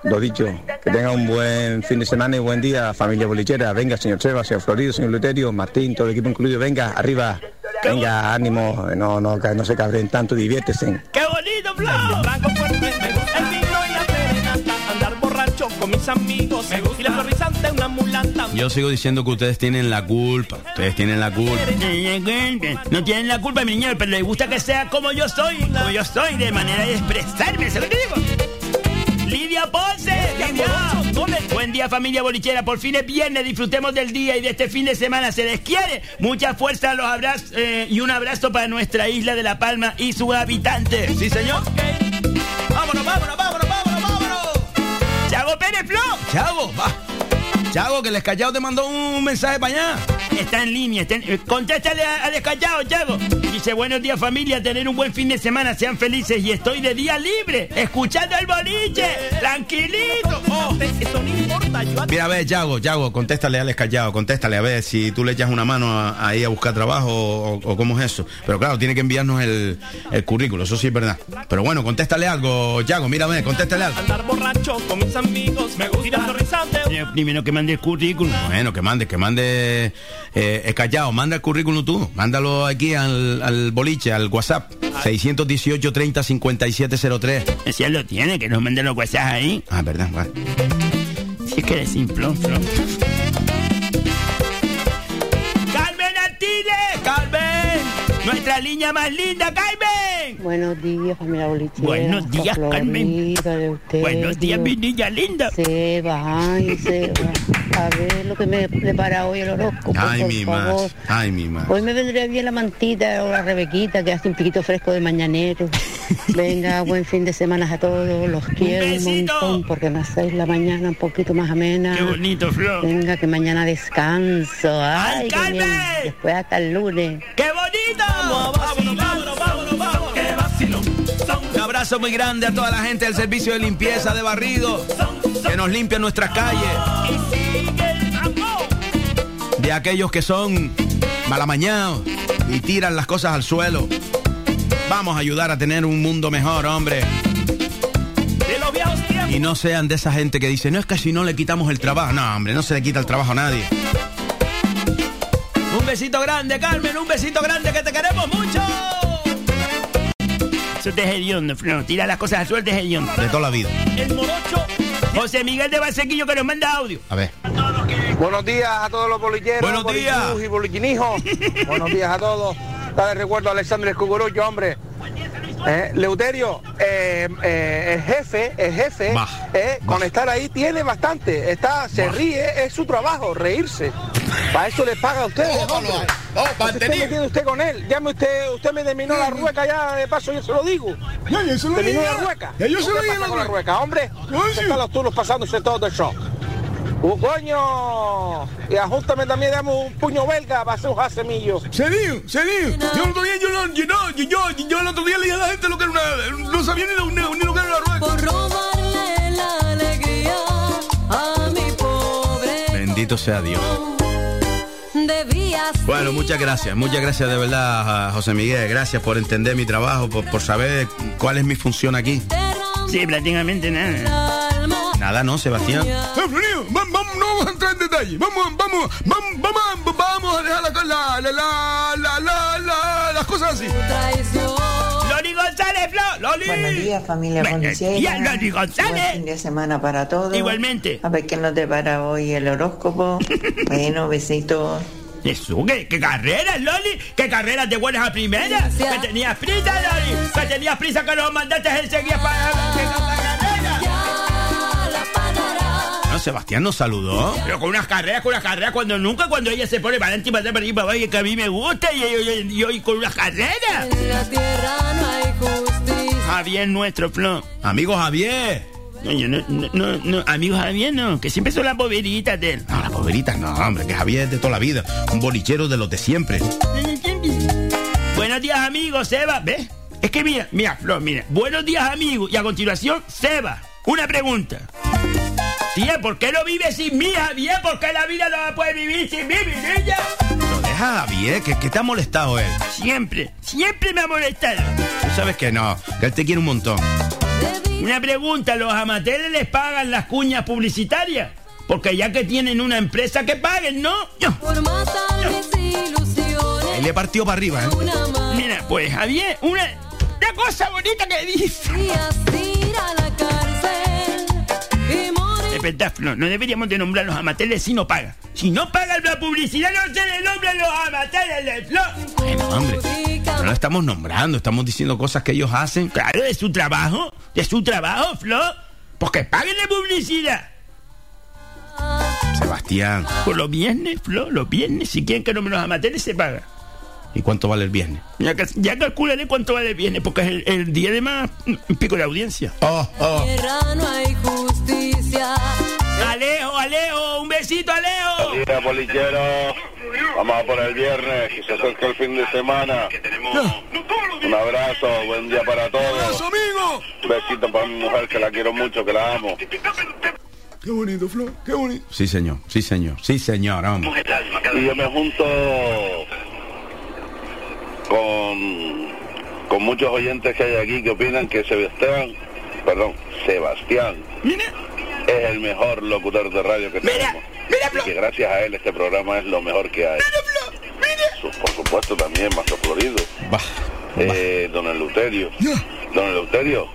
lo dicho, que tenga un buen fin de semana y buen día, familia bolichera. Venga, señor Seba, señor Florido, señor Luterio, Martín, todo el equipo incluido. Venga, arriba. Venga, ánimo. No, no, no se cabren tanto, diviértese. ¡Qué bonito, Flo! Borracho con mis amigos, y la sonrisa de una mulata. Yo sigo diciendo que ustedes tienen la culpa. Ustedes tienen la culpa. No tienen la culpa, mi niño, pero les gusta que sea como yo soy, como yo soy, de manera de expresarme, ¿se lo digo? Lidia Ponce, Lidia. Buen día familia bolichera, por fin es viernes, disfrutemos del día y de este fin de semana, se les quiere. Mucha fuerza, los abrazos eh, y un abrazo para nuestra isla de La Palma y sus habitantes. Sí, señor. Vámonos, vámonos, vámonos. Chago Pérez Flo. Chago, va. Chago, que el escallado te mandó un mensaje para allá. Está en línea, está en- eh, contéstale a- al descallado, Chago. Dice, buenos días familia, tener un buen fin de semana, sean felices y estoy de día libre, escuchando el boliche, tranquilito. Oh. Eso no importa. Mira, a ver, Yago, Yago, contéstale a Alex Callao, contéstale a ver si tú le echas una mano a- ahí a buscar trabajo o, o cómo es eso. Pero claro, tiene que enviarnos el, el currículo, eso sí es verdad. Pero bueno, contéstale algo, Yago, mira, a ver, contéstale algo. Andar borracho con mis amigos, me gusta. Primero que mande el currículum. Bueno, que mande, que mande eh, el Callao, manda el currículum tú, mándalo aquí al, al boliche, al WhatsApp, 618 30 5703. Ese ya lo tiene, que nos mande los WhatsApp ahí. Ah, verdad, vale. Si es que eres simplón, Flor. ¡Carmen Artiles! ¡Carmen! ¡Nuestra niña más linda, Carmen! Buenos días, familia bolichera. Buenos días, Carmen. de usted, Buenos días, mi niña linda. Seba, ay, Seba. A ver lo que me prepara hoy el horóscopo, Ay, por mi favor. más, ay, mi más. Hoy me vendría bien la mantita o la rebequita que hace un piquito fresco de mañanero. Venga, buen fin de semana a todos. Los quiero un, montón porque me hacéis la mañana un poquito más amena. Qué bonito, Flor. Venga, que mañana descanso. Ay, qué bien. Después hasta el lunes. ¡Qué bonito! Vámonos, vámonos, vámonos, vámonos. ¡Qué vacilón! Un abrazo muy grande a toda la gente del servicio de limpieza de barrido que nos limpian nuestras calles. De aquellos que son malamañados y tiran las cosas al suelo. Vamos a ayudar a tener un mundo mejor, hombre. De los viejos tiempos. Y no sean de esa gente que dice, no es que si no le quitamos el trabajo. No, hombre, no se le quita el trabajo a nadie. Un besito grande, Carmen, un besito grande que te queremos mucho. Eso te es hediondo. Tira las cosas al suelo, te es hediondo. De toda la vida. El morocho. José Miguel de Basequillo que nos manda audio. A ver. Buenos días a todos los bolilleros, Buenos días. y boliquinijos. Buenos días a todos. Dale recuerdo a Alexander Escucurucho, hombre. Eh, Leuterio, eh, eh, el jefe, el jefe, Bah, eh, con estar ahí tiene bastante. Está, se ríe, es su trabajo, reírse. Para eso le paga a ustedes. hombre. Pues esté metiendo usted con él. Llame usted, usted me terminó la rueca ya, de paso yo se lo digo. Ya, ya se lo Terminó la rueca. Ya yo se lo ¿Qué pasa la con la rueca. hombre? Están los turnos pasándose todo el show. ¡Uh, coño! Y ajustame también, dame un puño belga para hacer un jasemillo. Serio, serio. Yo el otro día yo, no, yo, no, yo, yo, yo el otro día le dije a la gente lo que era una. No sabía ni lo, ni, ni lo que era una rueca. Por robarle la alegría a mi pobre. Bendito sea Dios. Bueno, muchas gracias, muchas gracias de verdad a José Miguel. Gracias por entender mi trabajo, por, por saber cuál es mi función aquí. Sí, prácticamente nada. Nada, no, Sebastián. Vamos, vamos, no vamos a entrar en detalle. Vamos, vamos, vamos, vamos, vamos a dejar la, la, la, la, la, la, la- las cosas así. González, Flor. Loli. Buenos días, familia Buenos días, Loli González. Buen fin de semana para todos. Igualmente. A ver qué nos depara hoy el horóscopo. bueno, besitos. Eso, ¿qué, qué carreras, Loli? ¿Qué carreras de buenas a primeras? Que tenías prisa, Loli. Que tenías prisa que nos mandaste enseguida para... No, Sebastián nos saludó. Pero con unas carreras, con unas carreras, cuando nunca, cuando ella se pone para adelante y para atrás, para y que a mí me gusta, y yo, yo- yo- y con unas carreras. En la tierra no hay justicia. Javier nuestro, Flor. Amigo Javier. No, yo no, no, no, no, amigo Javier no, que siempre son las boberitas de él. No, las boberitas no, hombre, que Javier es de toda la vida. Un bolichero de los de siempre. Buenos días, amigos, Seba. ¿Ves? Es que mira, mira, Flor, mira. Buenos días, amigos. Y a continuación, Seba. Una pregunta. Tía, ¿por qué no vive sin mí, Javier? ¿Por qué la vida no la puede vivir sin mí, mi niña? Lo deja Javier, que, que te ha molestado él. Siempre, siempre me ha molestado. Tú sabes que no, que él te quiere un montón. Una pregunta, ¿los amateurs les pagan las cuñas publicitarias? Porque ya que tienen una empresa que paguen, ¿no? Yo. Ilusiones. Él le partió para arriba, ¿eh? Mira, pues Javier, una, una cosa bonita que dice. No deberíamos de nombrar los amateurs si no pagan. Si no pagan la publicidad, no se le nombran los amateurs de Flor. Bueno, hombre, no lo estamos nombrando, estamos diciendo cosas que ellos hacen. Claro, de su trabajo, de su trabajo, Flor. Porque paguen la publicidad. Sebastián, Por los viernes, Flor, los viernes, si quieren que nombren los amateurs, se paga. ¿Y cuánto vale el viernes? Ya, ya calcularé cuánto vale el viernes, porque es el, el día de más pico de audiencia. Oh, oh. Tierra no hay justicia. Alejo, Alejo, un besito, Alejo. Mira, bolichero, vamos a por el viernes, que se acerca el fin de semana. Un abrazo, buen día para todos. amigo! Un besito para mi mujer, que la quiero mucho, que la amo. Qué bonito, Flor, qué bonito. Sí, señor, sí, señor, sí, señor, vamos. Y yo me junto con, con muchos oyentes que hay aquí que opinan que Sebastián, perdón, Sebastián es el mejor locutor de radio que tenemos. y que gracias a él este programa es lo mejor que hay. Su- Por supuesto también Maestro Florido. Eh, don Eleuterio. Don Eleuterio.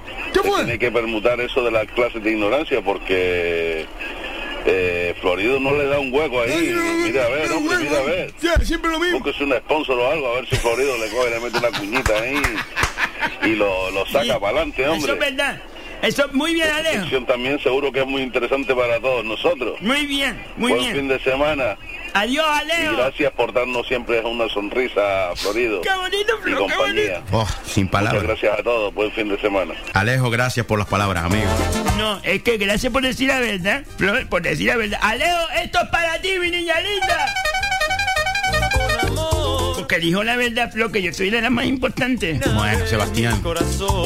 Tiene que permutar eso de las clases de ignorancia porque eh, Florido no le da un hueco ahí. Mira a ver, hombre, mira a ver. Ya, siempre lo mismo. Búsquese un sponsor o algo, a ver si Florido le coge, le mete una cuñita ahí y lo, lo saca para adelante, Eso hombre. es verdad. Eso, muy bien, Alejo. también seguro que es muy interesante para todos nosotros. Muy bien, muy Buen bien. fin de semana. Adiós, Y Alejo. gracias por darnos siempre una sonrisa, Florido. Qué bonito, y Flor, qué compañía. Oh, sin Muchas palabras. gracias a todos. Buen fin de semana. Alejo, gracias por las palabras, amigo. No, es que gracias por decir la verdad, Flor, por decir la verdad. Alejo, esto es para ti, mi niña linda. Porque dijo la verdad, Flor, que yo soy de las más importantes. Bueno, Sebastián.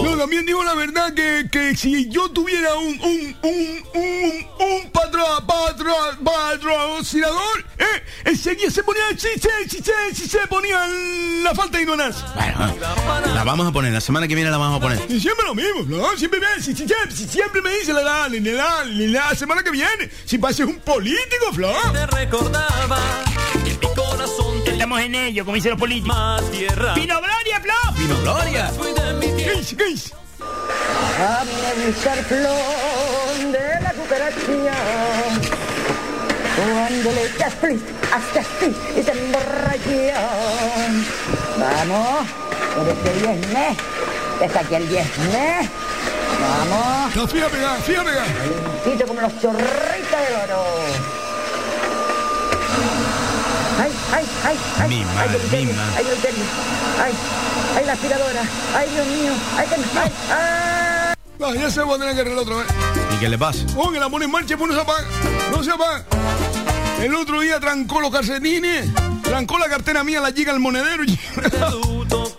No, también digo la verdad que, que si yo tuviera un un un un, un patro, patro, patrocinador, eh, enseguida se ponía si se, si se ponía la falta de ignorancia. Bueno, la vamos a poner, la semana que viene la vamos a poner. Y siempre lo mismo, ¿no? Siempre me, si, si- si- si- siempre me dice la la, la, la, la, la semana que viene. Si pases un político, Flor. Te recordaba Estamos en ello, como dicen los políticos. tierra. ¡Pino Gloria, Flor! ¡Pino Gloria! Fui de mi ¿Qué dice? Déjame buscar flor de la cooperación. Cuando le echas flis, hasta así y te emborrachas. Vamos, por este viernes. Deja aquí el viernes. Vamos. No, fíjate, fíjate. Limpito como los chorritos del oro. Ay, ay, ay, ay. Mi ay, mi madre. Ay, Eleuterio. Ay, ay, la aspiradora. Ay, Dios mío. Ay, que ay, ay. Ah, ya se va a tener que arreglar otra vez. ¿Y qué le pasa? Oh, que la pone en marcha y pues no se apaga. No se apaga. El otro día trancó los calcetines, trancó la cartera mía, la llega al monedero y,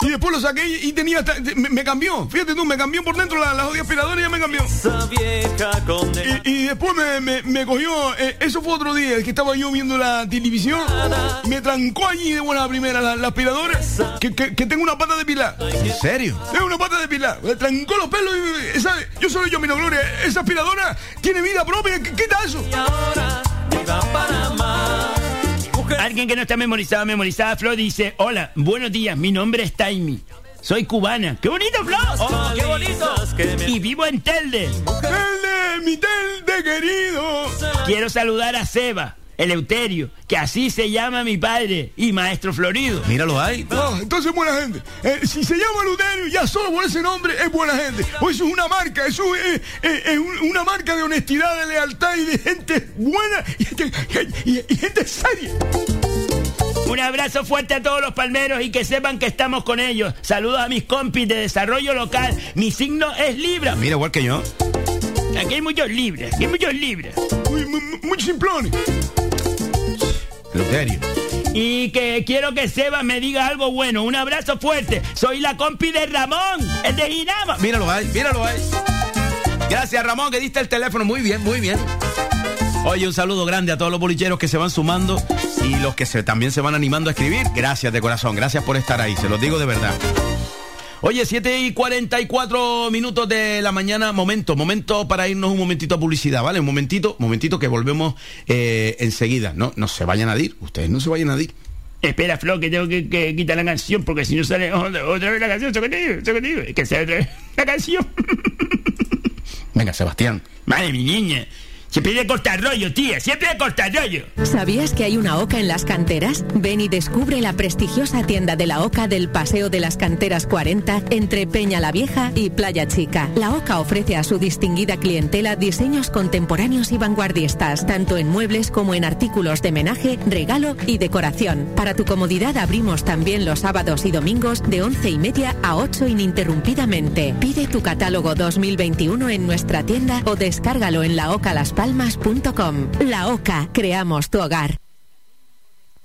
y después lo saqué y tenía, hasta- me, me cambió. Fíjate tú, me cambió por dentro la, la jodida aspiradora y ya me cambió. Y, y después me, me- me cogió, eh, eso fue otro día, que estaba yo viendo la televisión, me trancó allí de buena primera la, la aspiradora, que, que- que tengo una pata de pilar. ¿En serio? Tengo una pata de pilar, me trancó los pelos y, yo soy yo, Mino Gloria, esa aspiradora tiene vida propia, ¿qué, qué tal eso? Y ahora viva Panamá. Mujer Alguien que no está memorizado, memorizada, Flor dice, hola, buenos días, mi nombre es Taimi. Soy cubana. ¡Qué bonito, Flor! ¡Oh, qué bonito! me- Y vivo en Telde. El de mi tel de querido. Quiero saludar a Seba, Eleuterio, que así se llama mi padre, y maestro Florido. Míralo ahí. Ah, entonces buena gente. Eh, si se llama Luterio, ya solo por ese nombre es buena gente. O eso es una marca, eso es, eh, es un- una marca de honestidad, de lealtad y de gente buena y gente, y- y gente seria. Un abrazo fuerte a todos los palmeros y que sepan que estamos con ellos. Saludos a mis compis de desarrollo local. Mi signo es Libra. Mira, igual que yo. Aquí hay muchos libres, aquí hay muchos libres. Muy, muy, muy simplones. Y que quiero que Seba me diga algo bueno. Un abrazo fuerte. Soy la compi de Ramón, el de Ginama. Míralo ahí, míralo ahí. Gracias, Ramón, que diste el teléfono. Muy bien, muy bien. Oye, un saludo grande a todos los bolicheros que se van sumando y los que se, también se van animando a escribir. Gracias de corazón, gracias por estar ahí, se los digo de verdad. Oye, 7 y 44 minutos de la mañana, momento, momento para irnos un momentito a publicidad, ¿vale? Un momentito, momentito que volvemos eh, enseguida. No, no se vayan a ir, ustedes no se vayan a ir. Espera, Flo, que tengo que, que quitar la canción porque si no sale otra, otra vez la canción, ¿eso que te digo? ¿Eso que te digo? Es que sale otra vez la canción. Venga, Sebastián. Vale, mi niña. Siempre de cortar rollo, tía, siempre de cortar rollo. ¿Sabías que hay una OCA en las canteras? Ven y descubre la prestigiosa tienda de la OCA del Paseo de las Canteras 40 entre Peña la Vieja y Playa Chica. La OCA ofrece a su distinguida clientela diseños contemporáneos y vanguardistas, tanto en muebles como en artículos de menaje, regalo y decoración. Para tu comodidad abrimos también los sábados y domingos de 11 y media a 8 ininterrumpidamente. Pide tu catálogo 2021 en nuestra tienda o descárgalo en laocalaspalmas.com. La OCA, creamos tu hogar.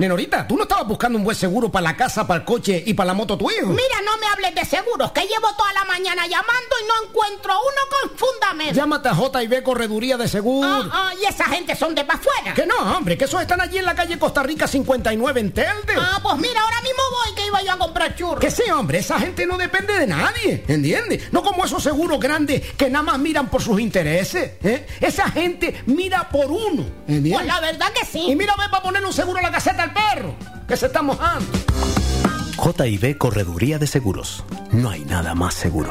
Nenorita, ¿tú no estabas buscando un buen seguro para la casa, para el coche y para la moto tu hijo? Mira, no me hables de seguros, que llevo toda la mañana llamando y no encuentro uno con fundamento. Llámate a J&B Correduría de Seguro. Ah, ah, y esa gente son de pa' afuera. Que no, hombre, que esos están allí en la calle Costa Rica 59 en Telde. Ah, pues mira, ahora mismo voy que iba yo a comprar churros. Que sí, hombre, esa gente no depende de nadie, ¿entiendes? No como esos seguros grandes que nada más miran por sus intereses, ¿eh? Esa gente mira por uno, ¿entiendes? Pues la verdad que sí. Y mira, ve para poner un seguro a la caseta perro, que se está mojando. JB Correduría de Seguros. No hay nada más seguro.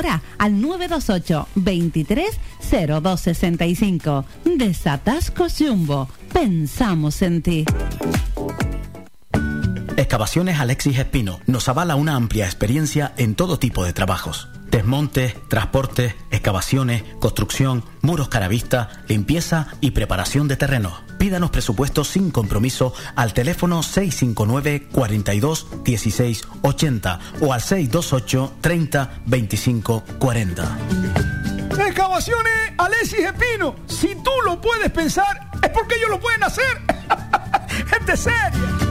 al 928 23 0265. Desatascos Jumbo. Pensamos en ti. Excavaciones Alexis Espino nos avala una amplia experiencia en todo tipo de trabajos. Desmontes, transportes, excavaciones, construcción, muros caravista, limpieza y preparación de terrenos. Pídanos presupuestos sin compromiso al teléfono 659 42 16 80 o al 628 30 25 40. Excavaciones Alexis Espino. Si tú lo puedes pensar, es porque ellos lo pueden hacer. Gente seria.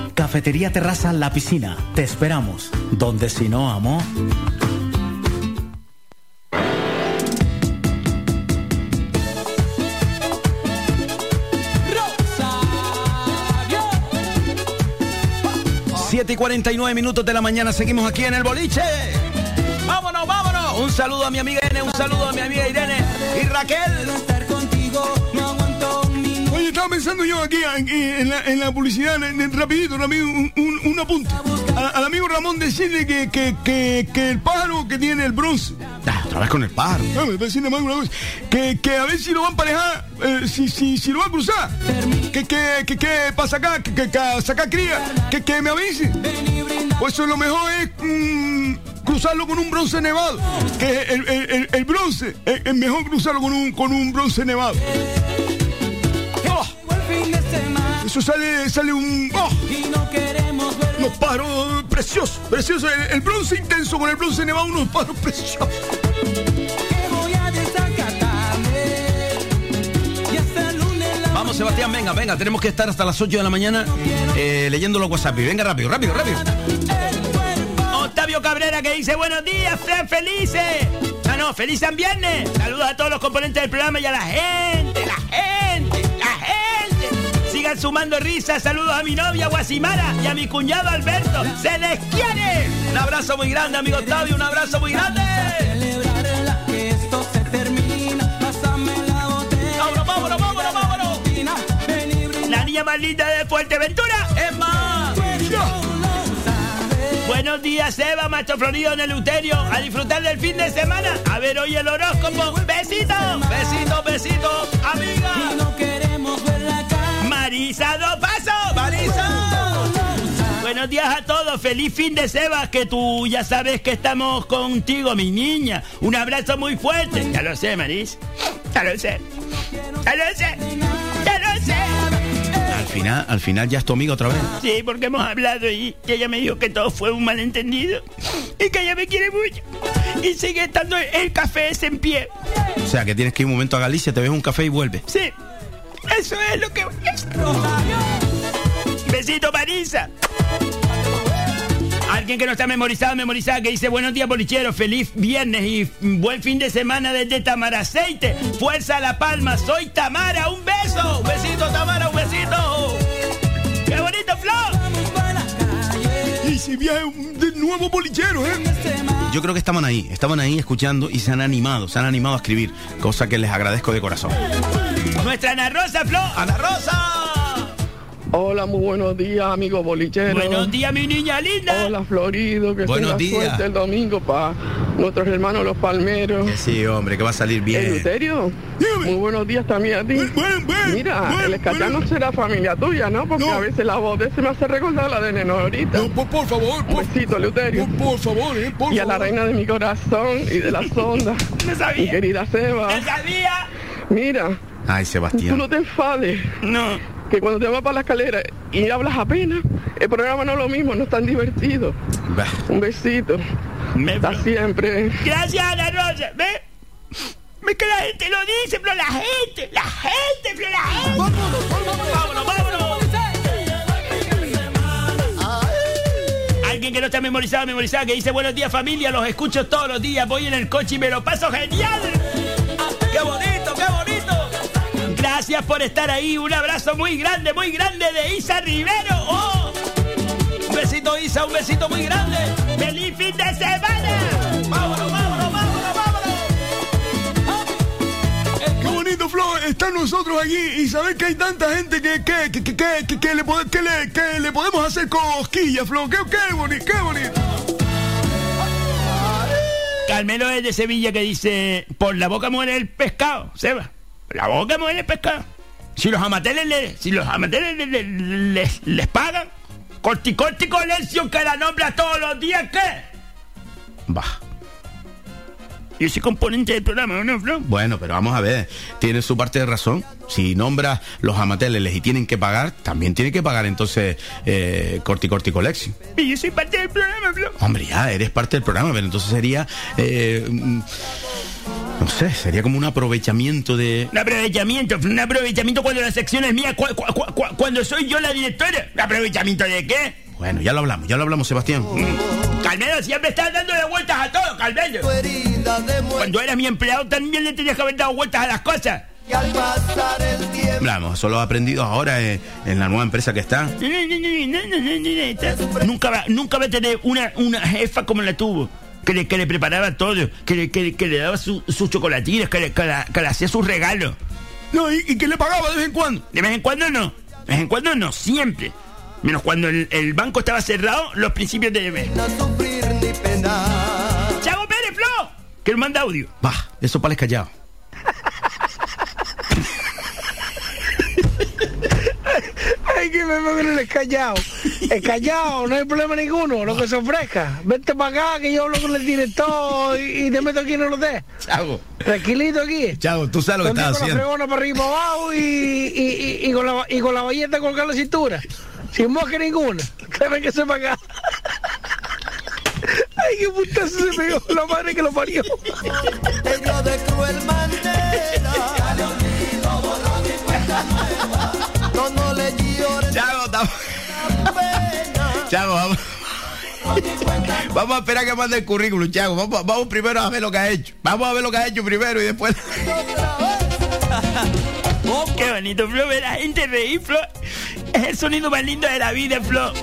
Cafetería Terraza La Piscina. Te esperamos. Donde si no, amo. Y 49 minutos de la mañana, seguimos aquí en el boliche. ¡Vámonos, vámonos! Un saludo a mi amiga Irene, un saludo a mi amiga Irene y Raquel. Oye, estaba pensando yo aquí en, en la, en la publicidad, en- rapidito, rapidito, un, un- un apunte. A- al amigo Ramón decirle que, que, que, que el pájaro que tiene el bronce. otra vez con el pájaro. No, me parece nada más una cosa. Que, que a ver si lo van a emparejar, eh, si, si, si lo va a cruzar. Que, que, que, que para sacar, que, que, sacar cría, que, que me avise. Pues eso lo mejor es mm, cruzarlo con un bronce nevado. Que el, el- el- el bronce, es, es mejor cruzarlo con un, con un bronce nevado. Eso sale, sale un... oh, unos pájaros preciosos, preciosos. El, el bronce intenso con el bronce nevado, unos pájaros preciosos. Vamos, Sebastián, venga, venga, tenemos que estar hasta las 8 de la mañana eh, leyendo los WhatsApp. Venga, rápido, rápido, rápido. Octavio Cabrera que dice buenos días, Fran, felices. Ah, no, feliz San Viernes. Saludos a todos los componentes del programa y a gente, la gente. Sigan sumando risas. Saludos a mi novia Guasimara y a mi cuñado Alberto. ¡Se les quiere! Un abrazo muy grande, amigo Octavio, un abrazo muy grande. ¡Vámonos, vámonos! La niña más linda de Fuerteventura es más. Buenos días, Eva, Macho Florido en el Uterio. A disfrutar del fin de semana. A ver hoy el horóscopo. Besitos. Besitos, besitos, amiga. Marisa, dos pasos. Marisa. Buenos días a todos, feliz fin de Sebas, que tú ya sabes que estamos contigo, mi niña. Un abrazo muy fuerte. Ya lo sé, Maris. Ya lo sé. Ya lo sé. Ya lo sé. Al final, al final ya es tu amiga otra vez. Sí, porque hemos hablado y y ella me dijo que todo fue un malentendido y que ella me quiere mucho. Y sigue estando el café ese en pie. O sea, que tienes que ir un momento a Galicia, te ves un café y vuelves. Sí, eso es lo que... Besito, Marisa. Alguien que no está memorizado, memorizada, que dice buenos días, bolicheros, feliz viernes y buen fin de semana desde Tamara Aceite. Fuerza a La Palma, soy Tamara, un beso. Un besito, Tamara, un besito. ¡Qué bonito, Flor! Y si viene un- de nuevo bolichero, ¿eh? Yo creo que estaban ahí, estaban ahí escuchando y se han animado, se han animado a escribir, cosa que les agradezco de corazón. Nuestra Ana Rosa, Flor. ¡Ana Rosa! Hola, muy buenos días, amigos bolicheros. Buenos días, mi niña linda. Hola, Florido, que Buenos días. suerte el domingo para nuestros hermanos los palmeros. Que sí, hombre, que va a salir ¿El bien. Luterio? Muy buenos días también a ti. Mira, el escachano será familia tuya, ¿no? Porque a veces la voz de ese me hace recordar la de Nenorita. No, por, favor. Besito, Luterio. Por, favor, ¿eh? Por y a la reina de mi corazón y de la sonda. Mi querida Seba. sabía! Mira, Ay, tú Sebastián. no te enfades. No. Que cuando te vas para la escalera y hablas apenas, el programa no es lo mismo, no es tan divertido. Bah. Un besito. Hasta siempre. Gracias, Ana Rosa. ¿Ve? Es que la gente lo dice, pero la gente, la gente, pero la gente. Vámonos, vámonos, vámonos. Alguien que no está memorizado, memorizada, que dice buenos días familia, los escucho todos los días, voy en el coche y me lo paso genial. ¡Qué bonito, qué bonito! Gracias por estar ahí, un abrazo muy grande, muy grande de Isa Rivero. ¡Oh! Un besito Isa, un besito muy grande. ¡Feliz fin de semana! ¡Vámonos, vámonos, vámonos, vámonos! Qué bonito, Flor, están nosotros aquí y saber que hay tanta gente que, que, que, que, que, que- le, pode- que, le, que le podemos hacer cosquillas, Flor. Qué, qué bonito, qué bonito. Carmelo es de Sevilla que dice, por la boca muere el pescado, Seba. La boca muere el pescado. Si los amateles, le- si los amateles le- le- les, les pagan, corti corti colección que la nombra todos los días, ¿qué? Bah. Y ese componente del programa, ¿no, Flo? Bueno, pero vamos a ver, tiene su parte de razón. Si nombras los amateles y tienen que pagar, también tiene que pagar entonces eh, Corti Corti Collection. Y yo soy parte del programa, Flo. Hombre, ya, eres parte del programa, pero entonces sería... eh, no sé, sería como un aprovechamiento de... Un aprovechamiento, un aprovechamiento cuando la sección es mía, cu- cu- cu- cu- cuando soy yo la directora. ¿Un aprovechamiento de qué? Bueno, ya lo hablamos, ya lo hablamos, Sebastián. Calmero, siempre estás dándole vueltas a todo, Calmero. Cuando eras mi empleado también le tenías que haber dado vueltas a las cosas. Vamos, eso lo he aprendido ahora eh, en la nueva empresa que está. Nunca va, nunca va a tener una, una jefa como la tuvo. Que le, que le preparaba todo, que le, que, que le daba su- sus chocolatinas, que le, que la- que le hacía sus regalos. No, y, y que le pagaba de vez en cuando. De vez en cuando no. De vez en cuando no, siempre. Menos cuando el, el banco estaba cerrado, los principios de deber. ¡Chavo Pérez, Flo! Que él manda audio. Bah, eso para callado. Ay, que me pongo en el callado. El callado, no hay problema ninguno, lo que se ofrezca. Vente para acá que yo hablo con el director y, y te meto aquí en el hotel. Chago. Tranquilito aquí. Chago, tú sabes lo que estás con la haciendo. fregona para arriba y abajo y, y, y, y con la, y con la valleta colgada la cintura. Sin mosca ninguna. Créeme que se acá. Ay, qué putazo se pegó la madre que lo parió. Ello de cruel manera. No, no le llores. Chago, Chago, vamos. Vamos a esperar que mande el currículum, Chago. Vamos, vamos primero a ver lo que ha hecho. Vamos a ver lo que ha hecho primero y después. Oh, qué bonito, Flo, ver a la gente reír, Flo. Es el sonido más lindo de la vida, Flo.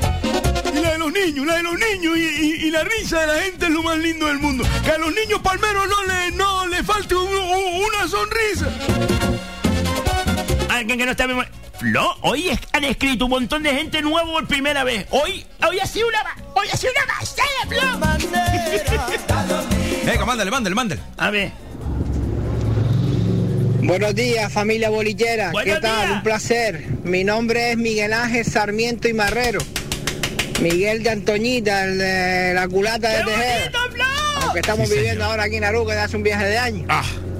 Y la de los niños, la de los niños y, y- y la risa de la gente es lo más lindo del mundo. Que a los niños palmeros no le, no le falte un- un- una sonrisa. Alguien que no está memo- Flo, hoy es- han escrito un montón de gente nuevo por primera vez. Hoy, hoy ha sido una, hoy ha sido una bastante, Flo. Venga, mándale, mándale, mándale. A ver. Buenos días, familia bolillera. Buenos ¿Qué tal? días. Un placer. Mi nombre es Miguel Ángel Sarmiento y Marrero. Miguel de Antoñita, el de la culata de Tejera. Aunque estamos viviendo ahora aquí en Aruca, que hace un viaje de años.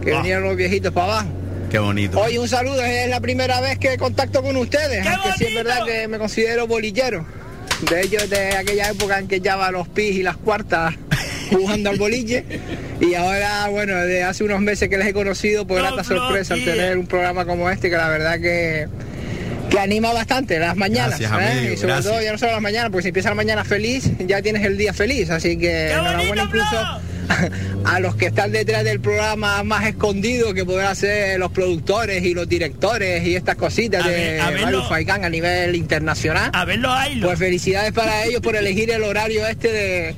que ah. vinieron los viejitos para abajo. Qué bonito. Oye, un saludo, es la primera vez que contacto con ustedes, aunque sí es verdad que me considero bolillero. De hecho, de aquella época en que echaba los pis y las cuartas jugando al bolille. Y ahora, bueno, de hace unos meses que les he conocido, pues grata sorpresa al tener un programa como este, que la verdad que, que anima bastante las mañanas. Gracias, ¿eh? amigo, y sobre gracias. todo ya no solo las mañanas, porque si empieza la mañana feliz, ya tienes el día feliz. Así que enhorabuena incluso a los que están detrás del programa más escondido que podrán ser los productores y los directores y estas cositas A de a. Radio Faikán a nivel internacional. A verlo, Pues felicidades para ellos por elegir el horario este de,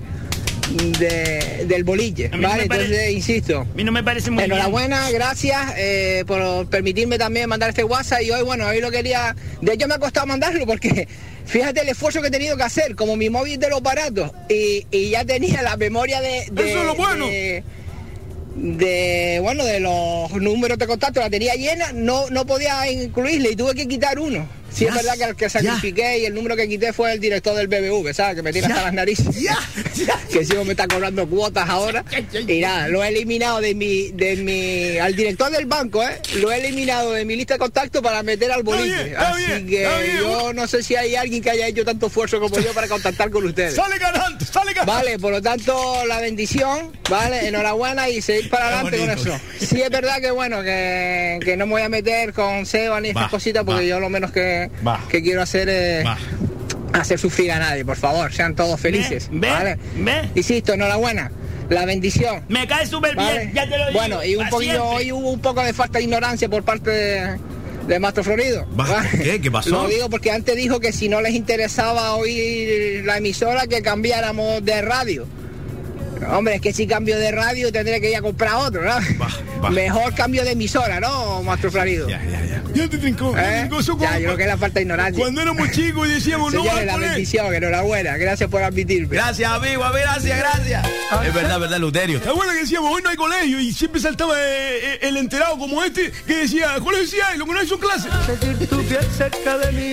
de- del no Vale, pare- entonces insisto. A mí no me parece muy Enhorabuena, gracias eh, por permitirme también mandar este WhatsApp y hoy, bueno, hoy lo quería... De hecho me ha costado mandarlo porque fíjate el esfuerzo que he tenido que hacer, como mi móvil de los baratos y, y ya tenía la memoria de... de- Eso es lo bueno. de- de bueno de los números de contacto la tenía llena no no podía incluirle y tuve que quitar uno sí es Ya, verdad que el que sacrifiqué y el número que quité fue el director del BBV sabes que me tiene hasta las narices. que si me está cobrando cuotas ahora. Y nada lo he eliminado de mi de mi al director del banco eh lo he eliminado de mi lista de contacto para meter al boliche. Está así bien, que yo no sé si hay alguien que haya hecho tanto esfuerzo como yo para contactar con ustedes. Sale sale ganante. Vale, por lo tanto, la bendición, ¿vale? Enhorabuena y seguir para adelante con eso. Sí es verdad que, bueno, que, que no me voy a meter con Seba ni estas cositas porque va. yo lo menos que, Que quiero hacer Va. hacer sufrir a nadie, por favor, sean todos felices, ve, ¿vale? ve. Insisto, enhorabuena. La bendición. Me cae súper bien, ya te lo digo. Bueno, y un poquillo, siempre. hoy hubo un poco de falta de ignorancia por parte de, de Mastro Florido. Va, ¿vale? ¿por qué? ¿Qué pasó? Lo digo porque antes dijo que si no les interesaba oír la emisora que cambiáramos de radio. Hombre, es que si cambio de radio tendré que ir a comprar otro, ¿no? Mejor cambio de emisora, ¿no, Mastro Florido? Ya, ya, ya. Ya te trincó, ¿Eh? trincó. Ya, como- yo creo que es la falta de ignorancia. Cuando éramos chicos y decíamos, no vas Señores, la bendición, enhorabuena. Gracias por admitirme. Gracias, amigo, a ver, gracias, gracias. Es verdad, verdad, Luterio. ¿Te acuerdas que decíamos, hoy no hay colegio? Y siempre saltaba eh, eh, el enterado como este que decía, colegio sí hay, lo que no hay son clases.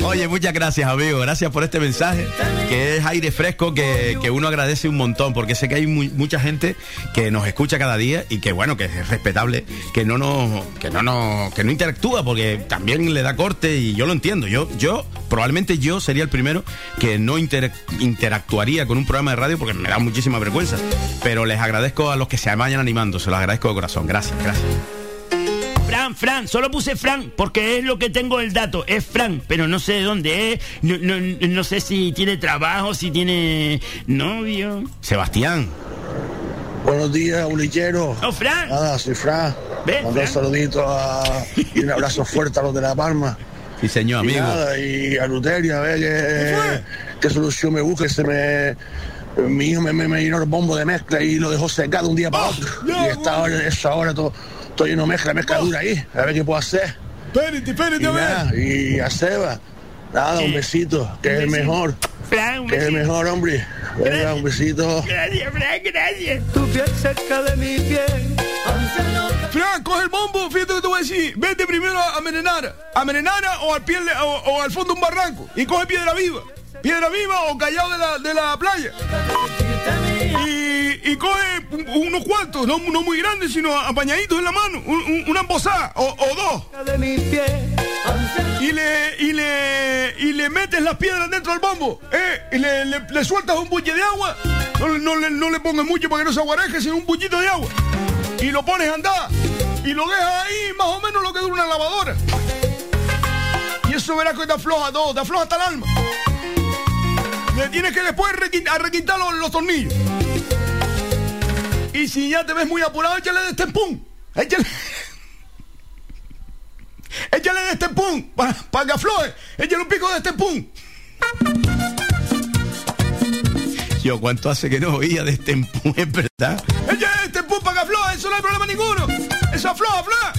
Oye, muchas gracias, amigo. Gracias por este mensaje, que es aire fresco, que, que uno agradece un montón, porque sé que hay mu- mucha gente que nos escucha cada día y que, bueno, que es respetable, que no nos, que no nos, que no interactúa, porque también le da corte y yo lo entiendo. Yo, yo, probablemente yo sería el primero que no inter- interactuaría con un programa de radio porque me da muchísima vergüenza. Pero les agradezco a los que se vayan animando, se los agradezco de corazón. Gracias, gracias. Fran, Fran, solo puse Fran porque es lo que tengo el dato. Es Fran, pero no sé de dónde es. No, no- no sé si tiene trabajo, si tiene novio. Sebastián. Buenos días, bolillero. Oh, Fran. Nada, soy Fran. Ven, Mando un saludito a- y un abrazo fuerte a los de La Palma. Sí, señor, Y amigo. nada, y a Luteria, a ver qué, qué solución me busca. Se me, mi hijo me, me, me llenó el bombo de mezcla y lo dejó secado de un día para otro. y esta hora, esa hora, todo, todo lleno de mezcla, mezcla dura ahí. A ver qué puedo hacer. Espérate, espérate, a ver. y a Seba, nada, un besito, que es el mejor. Un Que es el mejor, hombre. Venga, un besito. Gracias, Fran, gracias. Tu piel cerca de mi piel. Fran, coge el bombo, fíjate lo que te voy a decir. Vete primero a Merenara. A Merenara o al, pie o, o al fondo de un barranco. Y coge piedra viva. piedra viva o callado de la, de la playa. Y, y coge unos cuantos, no, no muy grandes, sino apañaditos en la mano, un- un- una embosada o, o dos. Y le, y le, y le metes las piedras dentro del bombo, ¿eh? Y le, le- le sueltas un bulle de agua. No, le- no, le, no le pongas mucho para que no se aguareje, sino un bullito de agua. Y lo pones a andar. Y lo dejas ahí más o menos lo que dura una lavadora. Y eso verás que te afloja todo, te afloja hasta el alma. Le tienes que después requin- a requintar los, los tornillos. Si ya te ves muy apurado, échale de este pum. Échale. Échale de este pum para que afloje. Échale un pico de este pum. Yo, ¿cuánto hace que no oía de este empuje, es verdad? Échale de este pum para que afloje. Eso no hay problema ninguno. Eso afloja, afloja.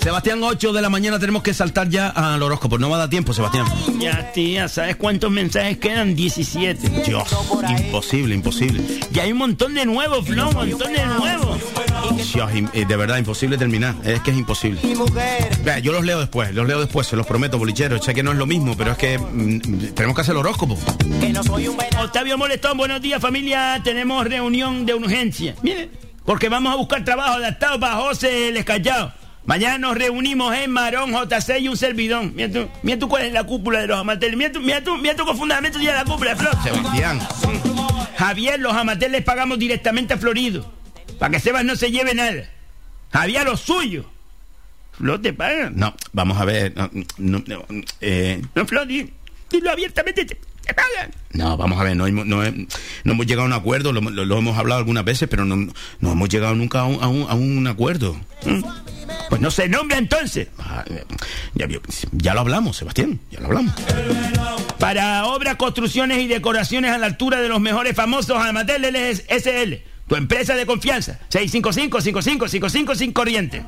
Sebastián, 8 de la mañana tenemos que saltar ya al horóscopo. No va a dar tiempo, Sebastián. Ya, tía, ¿sabes cuántos mensajes quedan? 17. Dios, imposible, imposible. Y hay un montón de nuevos, Flo, un montón de nuevos. Dios, eh, de verdad, imposible terminar. Es que es imposible. Vea, yo los leo después, los leo después, se los prometo, bolicheros. Sé que no es lo mismo, pero es que mm, tenemos que hacer el horóscopo. Octavio Molestón, buenos días familia. Tenemos reunión de urgencia. Miren, porque vamos a buscar trabajo adaptado para José el Escallado. Mañana nos reunimos en Marón, JC y un servidón. Mira tú, mira tú cuál es la cúpula de los amateurs. Mira tú, mira tú, mira tú con fundamento ya la cúpula, Flor. Sebastián. Javier, los amateurs les pagamos directamente a Florido. Para que Sebas no se lleve nada. Javier, lo suyo. Flor te pagan. No, vamos a ver. No, no, no, eh, No, Flor, di- dilo abiertamente, no, vamos a ver, no, hemos- no, he- no hemos llegado a un acuerdo, lo, hemos hablado algunas veces, pero no, no hemos llegado nunca a un, acuerdo. Pues no se nombra entonces. Ah, eh, ya, lo hablamos, Sebastián, ya lo hablamos. Para obras, construcciones y decoraciones a la altura de los mejores famosos Amatel SL. Tu empresa de confianza. 655-5555 sin corriente.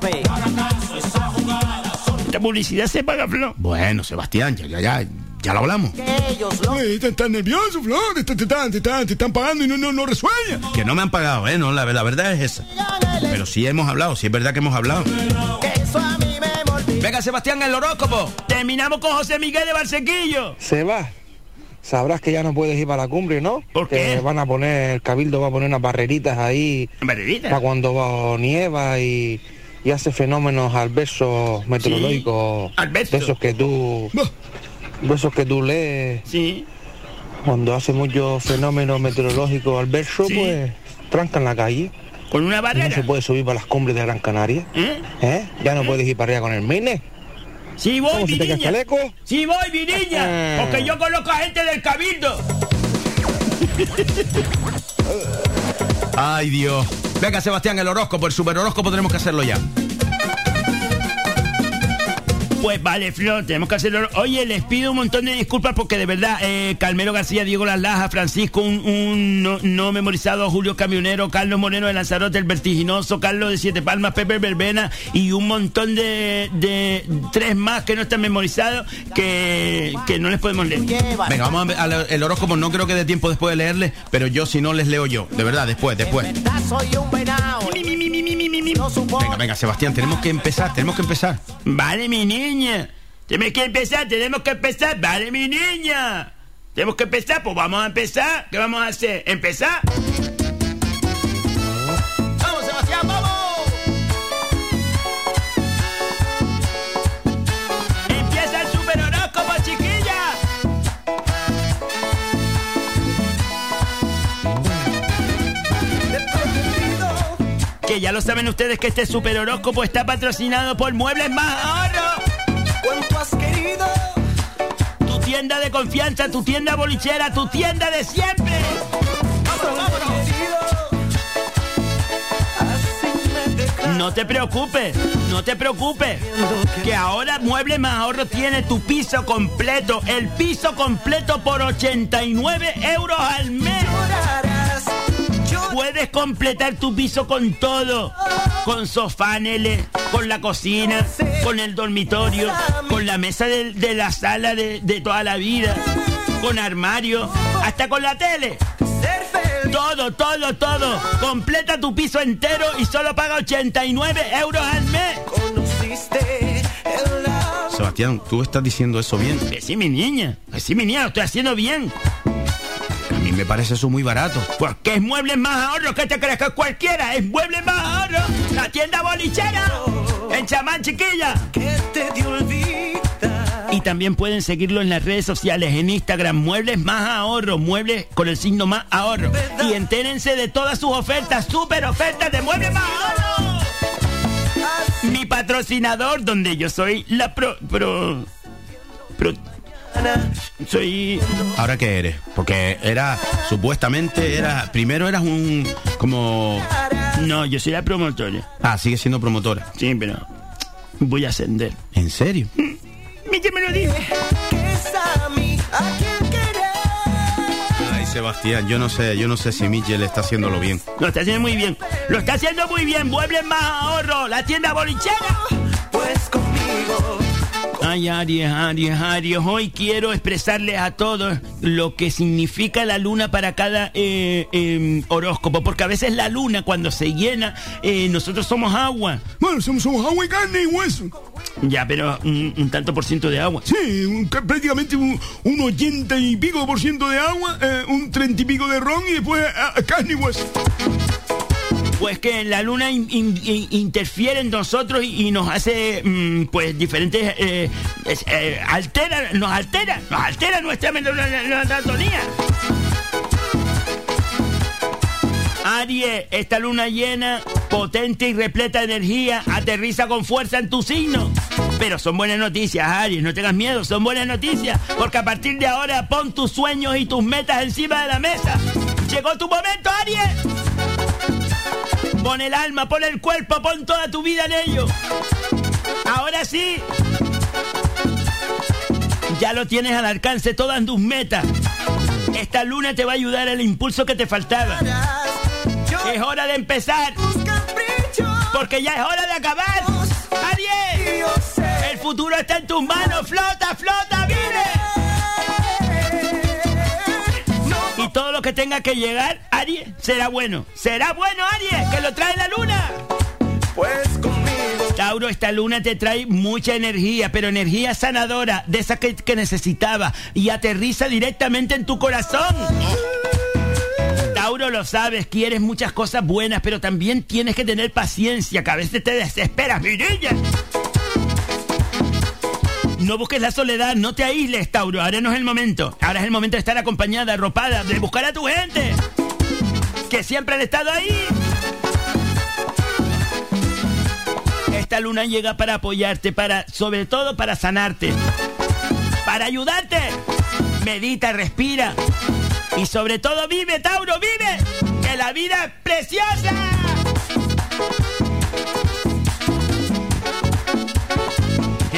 Esta publicidad se paga, Flo. Bueno, Sebastián, ya, ya, ya, ya lo hablamos. Estás tan nervioso, Flor. Te, te- te están, te están- te están pagando y no, no, no resuelve. Que no me han pagado, ¿eh? No, la, la verdad es esa. Pero sí hemos hablado, sí es verdad que hemos hablado. Venga, Sebastián, el horóscopo. Terminamos con José Miguel de Barsequillo. Se va. Sabrás que ya no puedes ir para la cumbre, ¿no? ¿Por qué? Que van a poner, el cabildo va a poner unas barreritas ahí. ¿Barreritas? Para cuando va- nieva y, y hace fenómenos adversos meteorológicos. Adversos. De esos que tú. De esos que tú lees. Sí. Cuando hace muchos fenómenos meteorológicos adversos, pues trancan la calle. Con una No se puede subir para las cumbres de Gran Canaria. ¿Eh? ¿Eh? Ya no puedes ir para arriba con el Mine. Sí voy, ¿Cómo mi niña. chaleco? Sí voy, mi niña. Ah. Porque yo conozco a gente del cabildo. Ay, Dios. Venga, Sebastián, el horóscopo, el super horóscopo tenemos que hacerlo ya. Pues vale, Flor, tenemos que hacerlo. Oye, les pido un montón de disculpas porque de verdad, eh, Calmero García, Diego Las Lajas, Francisco, un, un no, no memorizado, Julio Camionero, Carlos Moreno de Lanzarote, el vertiginoso, Carlos de Siete Palmas, Pepe Verbena y un montón de, de tres más que no están memorizados que, que no les podemos leer. Venga, vamos a ver al- el horóscopo. No creo que dé tiempo después de leerle, pero yo si no les leo yo. De verdad, después, después. Soy un venado. Venga, venga, Sebastián, tenemos que empezar, tenemos que empezar. Vale, mi niña. Tenemos que empezar, tenemos que empezar. Vale, mi niña. Tenemos que empezar, pues vamos a empezar. ¿Qué vamos a hacer? ¿Empezar? Que ya lo saben ustedes que este super horóscopo está patrocinado por Muebles Más Ahorro. ¿Cuánto has querido? Tu tienda de confianza, tu tienda bolichera, tu tienda de siempre. No te preocupes, no te preocupes. Que ahora Muebles Más Ahorro tiene tu piso completo, el piso completo por 89 euros al mes. Puedes completar tu piso con todo. Con sofaneles, con la cocina, con el dormitorio, con la mesa de, de la sala de, de toda la vida, con armario, hasta con la tele. Todo, todo, todo. Completa tu piso entero y solo paga 89 euros al mes. Sebastián, Sebastián, tú estás diciendo eso bien. Que sí, mi niña. Que sí, mi niña, lo estoy haciendo bien. Me parece eso muy barato. Porque es Muebles Más Ahorro. ¿Qué te crees que es cualquiera? Es Muebles Más Ahorro. La tienda bolichera. En Chamán, chiquilla. Y también pueden seguirlo en las redes sociales, en Instagram, Muebles Más Ahorro, Muebles con el signo Más Ahorro. Y entérense de todas sus ofertas, super ofertas de Muebles Más Ahorro. Mi patrocinador, donde yo soy la pro... pro... pro soy... ¿Ahora qué eres? Porque era, supuestamente era, primero eras un, como... No, yo soy la promotora. Ah, sigue siendo promotora. Sí, pero voy a ascender. ¿En serio? Miguel me lo dice. Ay, Sebastián, yo no sé, yo no sé si Michel está haciéndolo bien. Lo está haciendo muy bien. Lo está haciendo muy bien. Muebles más ahorro. La tienda bolichera. Pues conmigo. Ay, Aries, Aries, Aries, hoy quiero expresarles a todos lo que significa la luna para cada eh, eh, horóscopo, porque a veces la luna cuando se llena, eh, nosotros somos agua. Bueno, somos, somos agua y carne y hueso. Ya, pero un, un tanto por ciento de agua. Sí, un- ca- prácticamente un, un 80 y pico por ciento de agua, eh, un 30 y pico de ron y después carne y hueso. Pues que la luna in- in- in- interfiere en nosotros y, nos hace, mm, pues, diferentes... eh, eh, altera, nos altera, nos altera nuestra melatonía. Aries, esta luna llena, potente y repleta de energía, aterriza con fuerza en tu signo. Pero son buenas noticias, Aries, no tengas miedo, son buenas noticias, porque a partir de ahora pon tus sueños y tus metas encima de la mesa. Llegó tu momento, Aries. Pon el alma, pon el cuerpo, pon toda tu vida en ello. Ahora sí. Ya lo tienes al alcance, todas tus metas. Esta luna te va a ayudar al impulso que te faltaba. Es hora de empezar. Porque ya es hora de acabar. Aries. El futuro está en tus manos. Flota, flota, vive. Que tenga que llegar, Aries, será bueno. Será bueno, Aries, que lo trae la luna. Pues conmigo. Tauro, esta luna te trae mucha energía, pero energía sanadora, de esa que, que necesitaba, y aterriza directamente en tu corazón. Tauro, lo sabes, quieres muchas cosas buenas, pero también tienes que tener paciencia, que a veces te desesperas, mi niña. No busques la soledad, no te aísles, Tauro. Ahora no es el momento. Ahora es el momento de estar acompañada, arropada, de buscar a tu gente. Que siempre han estado ahí. Esta luna llega para apoyarte, para, sobre todo para sanarte. Para ayudarte. Medita, respira. Y sobre todo vive, Tauro, vive. Que la vida es preciosa.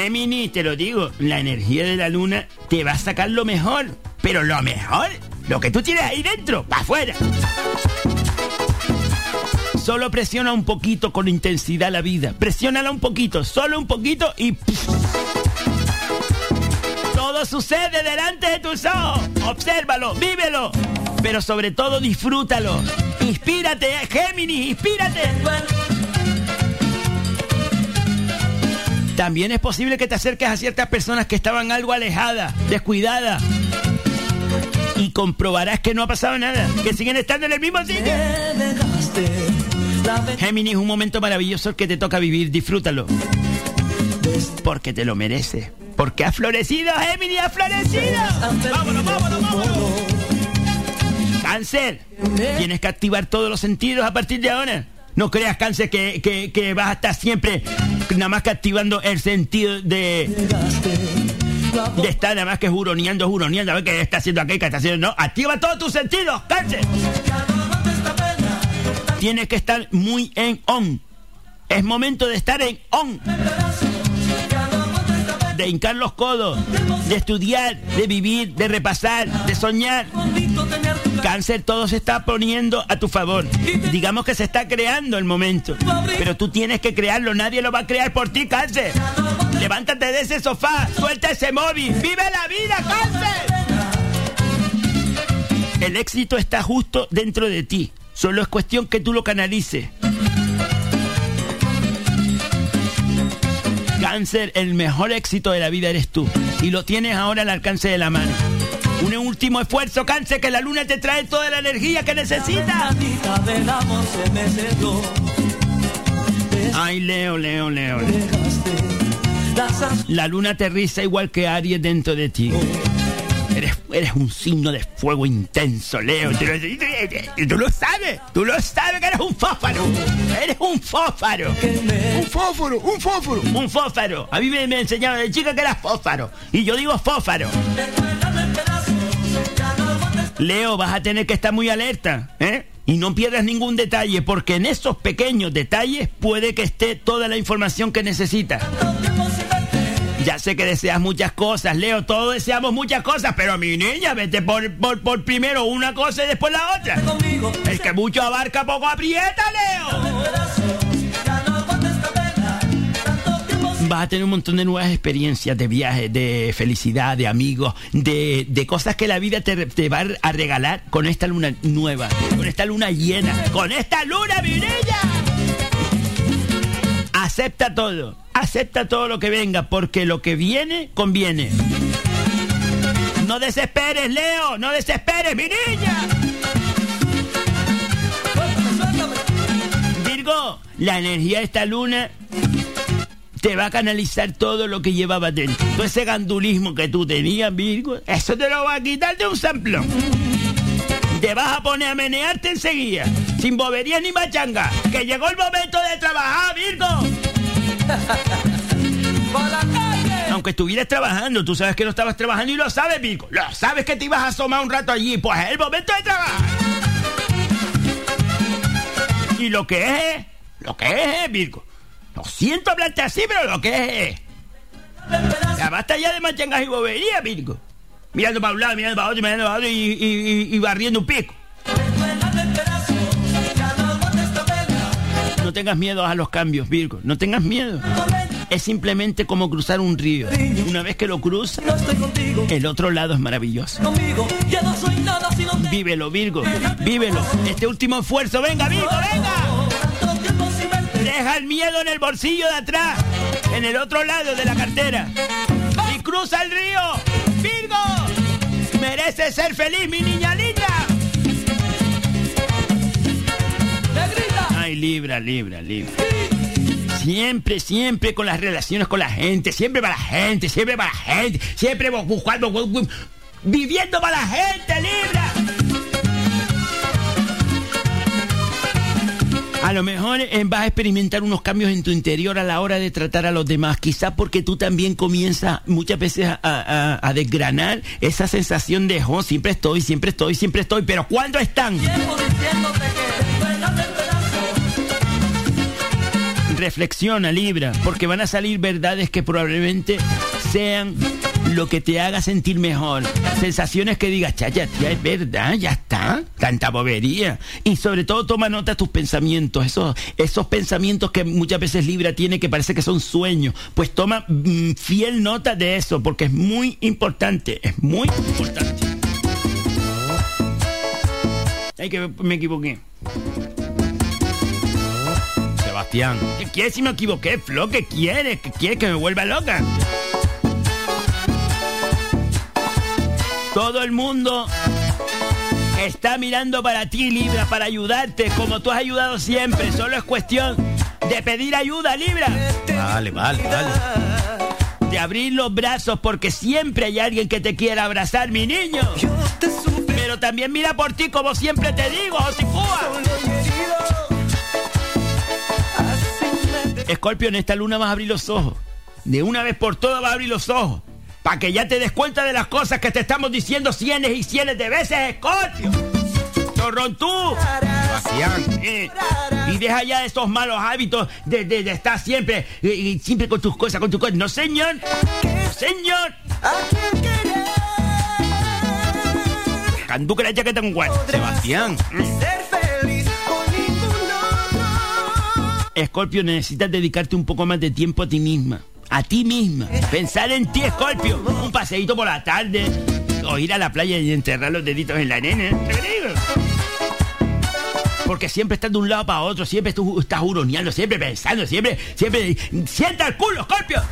Gemini, te lo digo, la energía de la luna te va a sacar lo mejor. Pero lo mejor, lo que tú tienes ahí dentro, para afuera. Solo presiona un poquito con intensidad la vida. Presiónala un poquito, solo un poquito y... Todo sucede delante de tus ojos. Obsérvalo, vívelo. Pero sobre todo disfrútalo. Inspírate, Géminis, inspírate. También es posible que te acerques a ciertas personas que estaban algo alejadas, descuidadas. Y comprobarás que no ha pasado nada, que siguen estando en el mismo sitio. Géminis, un momento maravilloso el que te toca vivir, disfrútalo. Porque te lo mereces. Porque ha florecido, Géminis, ha florecido. Vámonos, vámonos, vámonos. Cáncer, tienes que activar todos los sentidos a partir de ahora. No creas, cáncer, que, que- que vas a estar siempre nada más que activando el sentido de, de estar nada más que juroneando, juroneando, a ver qué está haciendo aquí, qué está haciendo. No, activa todos tus sentidos, cáncer. Tienes que estar muy en on. Es momento de estar en on. De hincar los codos, de estudiar, de vivir, de repasar, de soñar. Cáncer, todo se está poniendo a tu favor. Digamos que se está creando el momento. Pero tú tienes que crearlo, nadie lo va a crear por ti, Cáncer. Levántate de ese sofá, suelta ese móvil, vive la vida, Cáncer. El éxito está justo dentro de ti. Solo es cuestión que tú lo canalices. Cáncer, el mejor éxito de la vida eres tú. Y lo tienes ahora al alcance de la mano. Un último esfuerzo, Cáncer, que la luna te trae toda la energía que necesitas. Ay, Leo, Leo, Leo. La luna aterriza igual que Aries dentro de ti. Eres, eres un signo de fuego intenso, Leo. Tú lo, tú lo sabes. Tú lo sabes que eres un fósforo. Eres un fósforo. Un fósforo, un fósforo. Un fósforo. A mí me, me enseñaron de chica que eras fósforo. Y yo digo fósforo. Leo, vas a tener que estar muy alerta, ¿eh? Y no pierdas ningún detalle, porque en esos pequeños detalles puede que esté toda la información que necesitas. Ya sé que deseas muchas cosas, Leo, todos deseamos muchas cosas, pero mi niña, vete por, por, por primero una cosa y después la otra. El que mucho abarca, poco aprieta, Leo. Vas a tener un montón de nuevas experiencias de viajes, de felicidad, de amigos, de, de cosas que la vida te, te va a regalar con esta luna nueva, con esta luna llena, con esta luna, mi niña. Acepta todo, acepta todo lo que venga, porque lo que viene conviene. No desesperes, Leo, no desesperes, mi niña. Virgo, la energía de esta luna te va a canalizar todo lo que llevaba dentro. Todo ese gandulismo que tú tenías, Virgo, eso te lo va a quitar de un samplón. Te vas a poner a menearte enseguida, sin bobería ni machanga, que llegó el momento de trabajar, Virgo. Aunque estuvieras trabajando, tú sabes que no estabas trabajando y lo sabes, Virgo. Lo sabes que te ibas a asomar un rato allí, pues es el momento de trabajar. Y lo que es, lo que es, Virgo. Lo siento hablarte así, pero lo que es. Ya basta ya de machangas y bobería, Virgo. Mirando para un lado, mirando para otro, mirando para otro y, y, y, y barriendo un pico. No tengas miedo a los cambios, Virgo. No tengas miedo. Es simplemente como cruzar un río. Una vez que lo cruzas, el otro lado es maravilloso. Vívelo, Virgo. Vívelo. Este último esfuerzo. Venga, Virgo, venga. Deja el miedo en el bolsillo de atrás, en el otro lado de la cartera. Y cruza el río. Virgo, mereces ser feliz, mi niña linda. Libra, Libra, Libra. Siempre, siempre con las relaciones con la gente, siempre para la gente, siempre para la gente, siempre buscando, viviendo para la gente, Libra. A lo mejor eh, vas a experimentar unos cambios en tu interior a la hora de tratar a los demás, quizás porque tú también comienzas muchas veces a, desgranar esa sensación de, oh, siempre estoy, siempre estoy, siempre estoy, pero ¿cuándo están? Reflexiona, Libra, porque van a salir verdades que probablemente sean lo que te haga sentir mejor. Sensaciones que digas, chaya, tía, es verdad, ya está. Tanta bobería. Y sobre todo toma nota de tus pensamientos, esos, esos pensamientos que muchas veces Libra tiene que parece que son sueños. Pues toma mm, fiel nota de eso, porque es muy importante, es muy importante. Ay, que me equivoqué. Sebastián. ¿Qué quieres si me equivoqué, Flo? ¿Qué quieres? ¿Qué quieres que me vuelva loca? Todo el mundo está mirando para ti, Libra, para ayudarte, como tú has ayudado siempre. Solo es cuestión de pedir ayuda, Libra. Vale, vale, vale. De abrir los brazos, porque siempre hay alguien que te quiera abrazar, mi niño. Pero también mira por ti, como siempre te digo, Josicúa. Escorpio, en esta luna vas a abrir los ojos. De una vez por todas vas a abrir los ojos. Para que ya te des cuenta de las cosas que te estamos diciendo cientos y cientos de veces, Escorpio. Torrontú. Eh, y deja ya esos malos hábitos de, de- de estar siempre, eh, y siempre con tus cosas, con tus cosas. No, señor. No, señor. Que la chaqueta con guante. Sebastián. Escorpio, necesitas dedicarte un poco más de tiempo a ti misma. A ti misma. Pensar en ti, Escorpio. Un paseíto por la tarde. O ir a la playa y enterrar los deditos en la arena. Porque siempre estás de un lado para otro, siempre tú estás huroneando, siempre pensando, siempre, siempre. ¡Sienta el culo, Scorpio!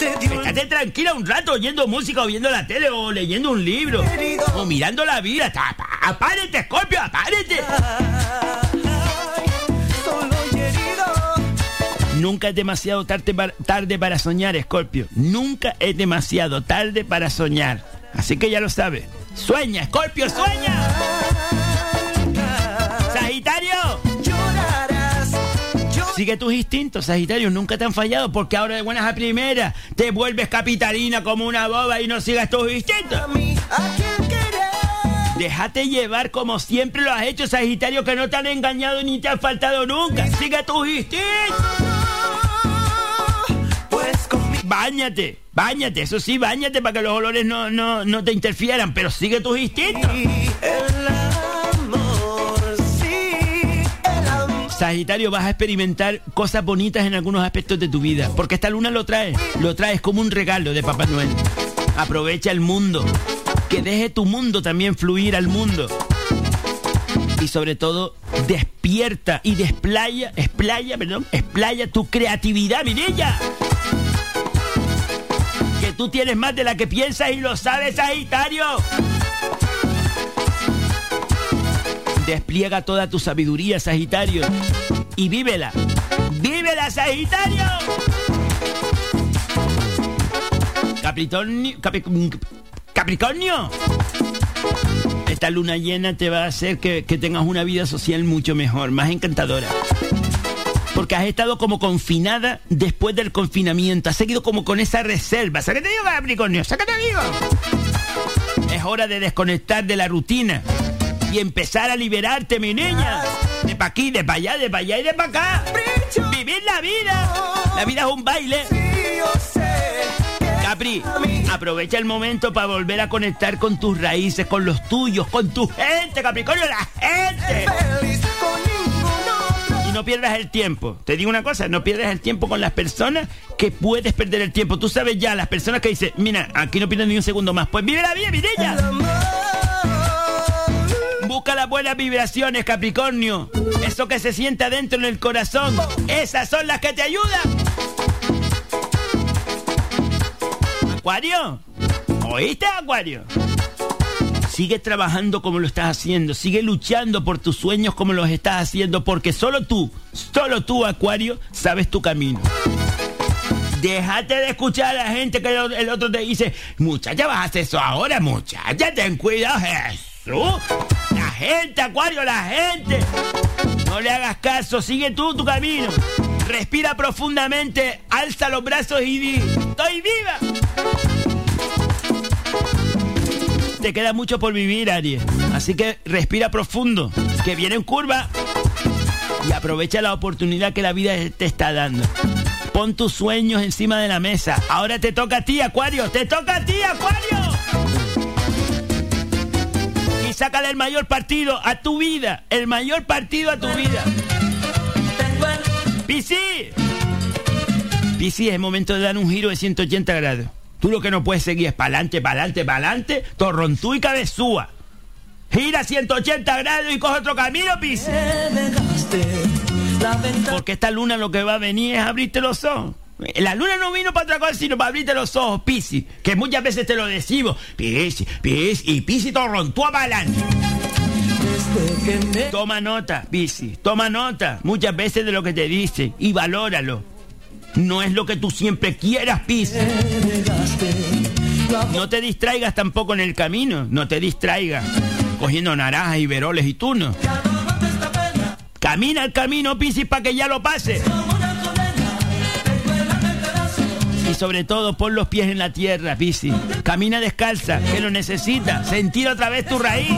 Estate tranquila un rato oyendo música o viendo la tele o leyendo un libro o mirando la vida. ¡Apárate, Scorpio! ¡Apárate! Nunca es demasiado tarde para, tarde para soñar, Scorpio. Nunca es demasiado tarde para soñar. Así que ya lo sabes. ¡Sueña, Scorpio, sueña! ¡Sagitario! Sigue tus instintos, Sagitario, nunca te han fallado porque ahora de buenas a primeras te vuelves capitalina como una boba y no sigas tus instintos. Déjate llevar como siempre lo has hecho, Sagitario, que no te han engañado ni te han faltado nunca. Sigue tus instintos. Báñate, báñate, eso sí, báñate para que los olores no, no, no te interfieran, pero sigue tus instintos. Sagitario, vas a experimentar cosas bonitas en algunos aspectos de tu vida, porque esta luna lo trae, lo traes como un regalo de Papá Noel. Aprovecha el mundo, que deje tu mundo también fluir al mundo. Y sobre todo, despierta y desplaya, explaya, perdón, explaya tu creatividad, Mirella. Que tú tienes más de la que piensas y lo sabes, Sagitario. Despliega toda tu sabiduría, Sagitario. Y vívela. ¡Vívela, Sagitario! Capricornio. Capricornio. Esta luna llena te va a hacer que, que tengas una vida social mucho mejor, más encantadora. Porque has estado como confinada después del confinamiento. Has seguido como con esa reserva. ¿Sabes qué te digo, Capricornio? ¿Sabes qué te digo? Es hora de desconectar de la rutina y empezar a liberarte, mi niña. De pa' aquí, de pa' allá, de pa' allá y de pa' acá. Vivir la vida. La vida es un baile. Capri, aprovecha el momento para volver a conectar con tus raíces, con los tuyos, con tu gente, Capricornio, la gente. Y no pierdas el tiempo. Te digo una cosa, no pierdas el tiempo con las personas que puedes perder el tiempo. Tú sabes ya, las personas que dicen, mira, aquí no pierdes ni un segundo más. Pues vive la vida, mi niña. Busca las buenas vibraciones, Capricornio. Eso que se siente adentro en el corazón. Esas son las que te ayudan. Acuario. ¿Oíste, Acuario? Sigue trabajando como lo estás haciendo. Sigue luchando por tus sueños como los estás haciendo. Porque solo tú, solo tú, Acuario, sabes tu camino. Déjate de escuchar a la gente que el otro te dice, muchacha, vas a hacer eso ahora, muchacha, ten cuidado, Jesús. La gente, Acuario, la gente. No le hagas caso, sigue tú tu camino. Respira profundamente, alza los brazos y di, estoy viva. Te queda mucho por vivir, Aries. Así que respira profundo, que viene en curva. Y aprovecha la oportunidad que la vida te está dando. Pon tus sueños encima de la mesa. Ahora te toca a ti, Acuario. Te toca a ti, Acuario. Y sácale el mayor partido a tu vida. El mayor partido a tu vida. Pisi. Pisi, es momento de dar un giro de 180 grados. Tú lo que no puedes seguir es adelante, para adelante, torrontú y cabezúa. Gira 180 grados y coge otro camino, Pisi. Porque esta luna lo que va a venir es abrirte los ojos. La luna no vino para otra cosa, sino para abrirte los ojos, Pisi. Que muchas veces te lo decimos. Pisi, Pisi, y Pisi torrontúa para adelante. Toma nota, Pisi. Toma nota muchas veces de lo que te dice y valóralo. No es lo que tú siempre quieras, Pisi. No te distraigas tampoco en el camino. No te distraigas cogiendo naranjas y veroles y tunos. Camina el camino, Piscis, para que ya lo pase. Y sobre todo, pon los pies en la tierra, Piscis. Camina descalza, que lo necesitas. Sentir otra vez tu raíz.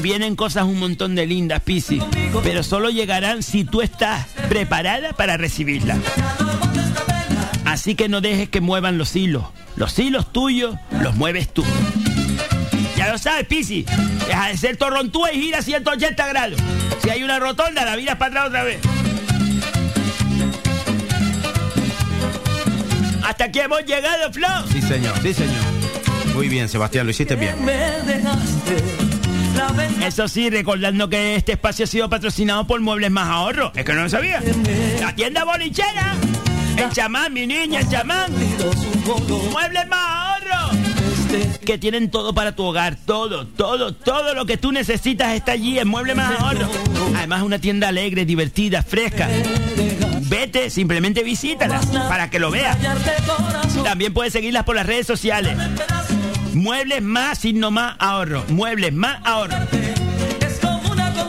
Vienen cosas un montón de lindas, Piscis. Pero solo llegarán si tú estás preparada para recibirlas. Así que no dejes que muevan los hilos. Los hilos tuyos los mueves tú. Ya lo sabes, Pisi. Deja de ser torrontúa y gira 180 grados. Si hay una rotonda, la viras para atrás otra vez. Hasta aquí hemos llegado, Flo. Sí, señor, sí, señor. Muy bien, Sebastián, lo hiciste bien. Eso sí, recordando que este espacio ha sido patrocinado por Muebles Más Ahorro. Es que no lo sabía. La tienda bolichera. El chamán, mi niña, el chamán. Muebles Más Ahorro. Que tienen todo para tu hogar. Todo, todo, todo lo que tú necesitas está allí en Muebles Más Ahorro. Además, una tienda alegre, divertida, fresca. Vete, simplemente visítalas para que lo veas. También puedes seguirlas por las redes sociales. Muebles más, signo más ahorro. Muebles más ahorro.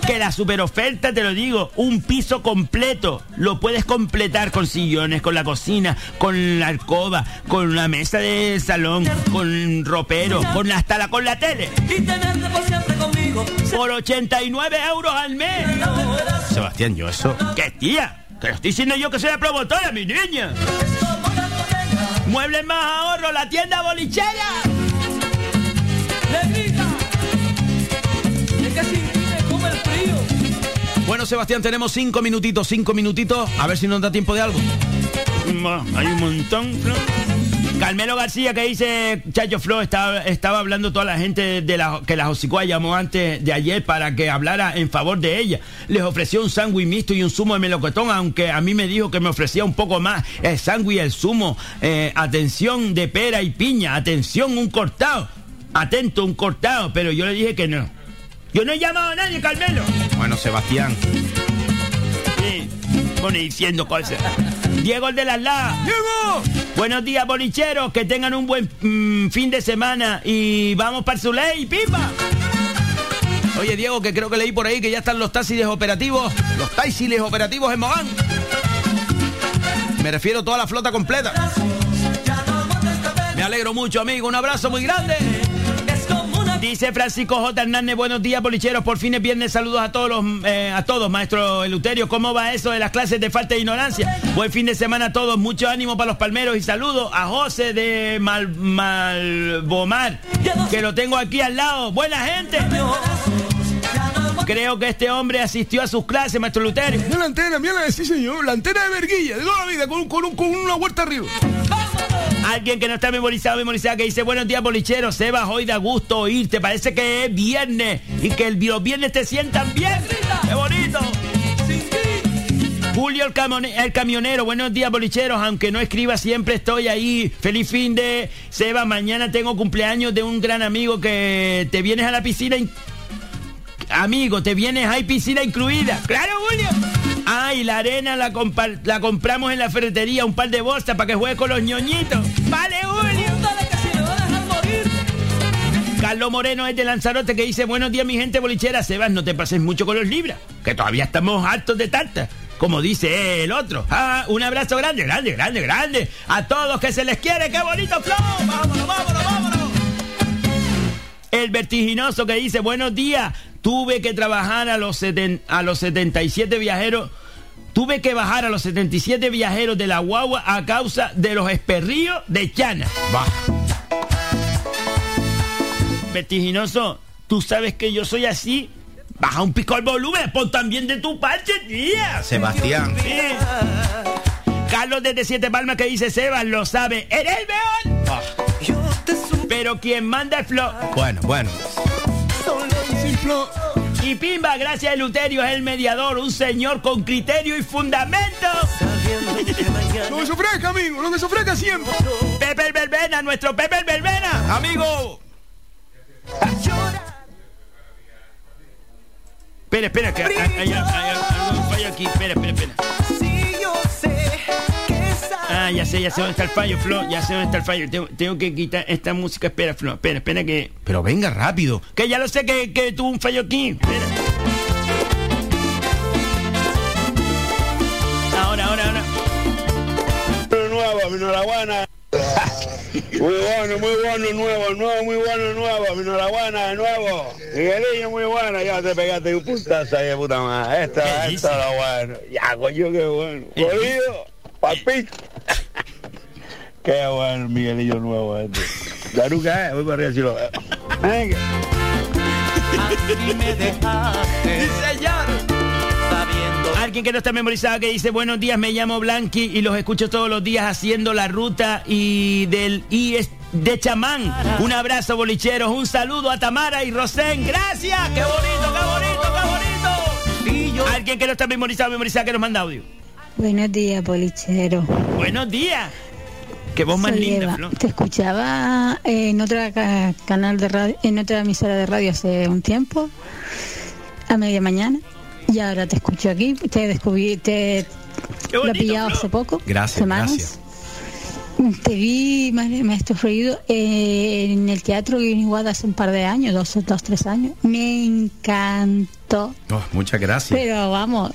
Que la super oferta, te lo digo, un piso completo. Lo puedes completar con sillones, con la cocina, con la alcoba, con la mesa de salón, con ropero, con la, con la tele. Por 89 euros al mes. Sebastián, yo eso. ¿Qué tía? Que estoy diciendo yo que soy la promotora, mi niña. Muebles más ahorro, la tienda bolichera. Bueno, Sebastián, tenemos cinco minutitos, cinco minutitos. A ver si nos da tiempo de algo. Hay un montón. Carmelo García que dice Chacho Flo estaba, estaba hablando toda la gente de la que la Josicua llamó antes de ayer para que hablara en favor de ella. Les ofreció un sándwich mixto y un zumo de melocotón, aunque a mí me dijo que me ofrecía un poco más el sándwich y el zumo. Eh, atención de pera y piña, atención un cortado. Atento, un cortado, pero yo le dije que no. Yo no he llamado a nadie, Carmelo. Bueno, Sebastián. Sí, pone diciendo cosas. Diego el de las La. ¡Diego! Buenos días, bolicheros. Que tengan un buen mm, fin de semana. Y vamos para su ley, pipa. Oye, Diego, que creo que leí por ahí que ya están los taxis operativos. Los taxis operativos en Mogán. Me refiero a toda la flota completa. Me alegro mucho, amigo. Un abrazo muy grande. Dice Francisco J. Hernández, buenos días, bolicheros. Por fin es viernes, saludos a todos los, eh, a todos, maestro Eluterio. ¿Cómo va eso de las clases de falta de ignorancia? Buen fin de semana a todos, mucho ánimo para los palmeros y saludos a José de Mal, Malbomar, que lo tengo aquí al lado. Buena gente. Creo que este hombre asistió a sus clases, maestro. Mira la antena, mira sí señor, la antena de Verguilla, de toda la vida, con, con, con una huerta arriba. Alguien que no está memorizado, memorizada, que dice, buenos días, bolicheros, Sebas, hoy da gusto oírte, parece que es viernes y que el, viernes te sientan bien. ¡Qué bonito! Julio el, el, camionero, buenos días bolicheros, aunque no escriba siempre estoy ahí. Feliz fin de Seba, mañana tengo cumpleaños de un gran amigo que te vienes a la piscina. Amigo, te vienes, hay piscina incluida. Claro, Julio. Ay, la arena la, la compramos en la ferretería, un par de bolsas para que juegue con los ñoñitos. Vale, Julio. Carlos Moreno es de Lanzarote que dice, buenos días mi gente bolichera, Sebas, no te pases mucho con los libras, que todavía estamos hartos de tarta. Como dice el otro. Ah, un abrazo grande, grande, grande, grande. A todos que se les quiere, qué bonito flow. Vámonos, vámonos, vámonos. El vertiginoso que dice, buenos días, tuve que trabajar a los, a los 77 viajeros. Tuve que bajar a los 77 viajeros de la guagua a causa de los esperríos de Chana. Baja. Vertiginoso, tú sabes que yo soy así. Baja un pico el volumen, pon también de tu parte, tía. Sebastián. Sí. Carlos desde Siete Palmas que dice, Sebas, lo sabe. ¡Eres el mejor! Ah. Pero quien manda el flow. Bueno, bueno. Y Pimba, gracias a Luterio, es el mediador, un señor con criterio y fundamento. Lo que se ofrezca, amigo, lo que se ofrezca siempre. Pepe el Verbena, nuestro Pepe el Verbena. Amigo. Espera, espera, que hay, hay, hay, algo fallo aquí. Espera, espera, espera. Ah, ya sé, ya sé dónde está el fallo, Flo. Ya sé dónde está el fallo. Tengo, tengo que quitar esta música. Espera, Flo. Espera, espera que. Pero venga rápido. Que ya lo sé que, que tuvo un fallo aquí. Espera. Ahora, ahora, ahora. Nuevo, mi enhorabuena. Muy bueno, muy bueno, nuevo, nuevo, muy bueno, nuevo, mi enhorabuena, de nuevo. Miguelillo, muy bueno, ya te pegaste un puntazo ahí de puta madre. Esto, esto es lo bueno. Ya, coño, qué bueno. Jodido, papito. Qué bueno, Miguelillo nuevo este. Daruca, eh, voy para arriba si lo veo. Venga. Alguien que no está memorizado que dice buenos días, me llamo Blanqui y los escucho todos los días haciendo la ruta y del de chamán. Un abrazo, bolicheros. Un saludo a Tamara y Rosén. Gracias. Qué bonito, qué bonito, qué bonito. Alguien que no está memorizado, memorizado, que nos manda audio. Buenos días, bolichero. Buenos días. Qué voz más Soy linda, Eva. Flor. Te escuchaba en otra ca- canal de radio, en otra emisora de radio hace un tiempo, a media mañana, y ahora te escucho aquí. Te descubrí, te lo he pillado hace poco. Gracias, semanas. gracias. Te vi, ma- maestro Freído, eh, en el teatro Guiniguada hace un par de años, dos, dos, tres años. Me encantó. Oh, muchas gracias. Pero vamos.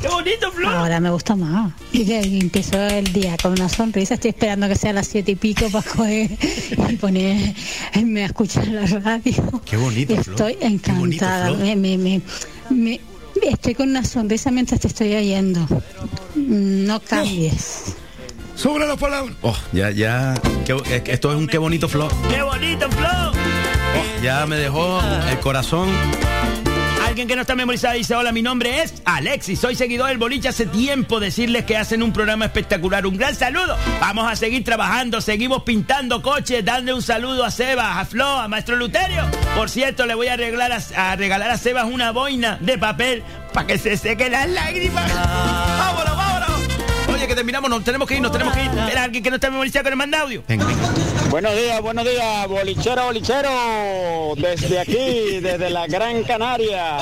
¡Qué bonito, Flor! Ahora me gusta más. Y empezó el día con una sonrisa. Estoy esperando que sea las siete y pico para coger y ponerme a escuchar la radio. Qué bonito, Flor. Estoy encantada. Flor. Me- me- me- me- estoy con una sonrisa mientras te estoy oyendo. No cambies. Sobre las palabras. Oh, ya, ya. qué- esto es un qué bonito flor. ¡Qué bonito, Flor! Oh, ya me dejó el corazón. Alguien que no está memorizado dice, hola, mi nombre es Alexis, soy seguidor del boliche hace tiempo, decirles que hacen un programa espectacular, un gran saludo, vamos a seguir trabajando, seguimos pintando coches, darle un saludo a Sebas, a Flo, a Maestro Luterio, por cierto, le voy a, arreglar a, a regalar a Sebas una boina de papel para que se seque las lágrimas. Que terminamos, nos tenemos que ir, nos tenemos que ir. Era alguien que no está memorizado que nos manda audio. Venga, venga. Buenos días, buenos días, bolichero, bolichero. Desde aquí, desde la Gran Canaria,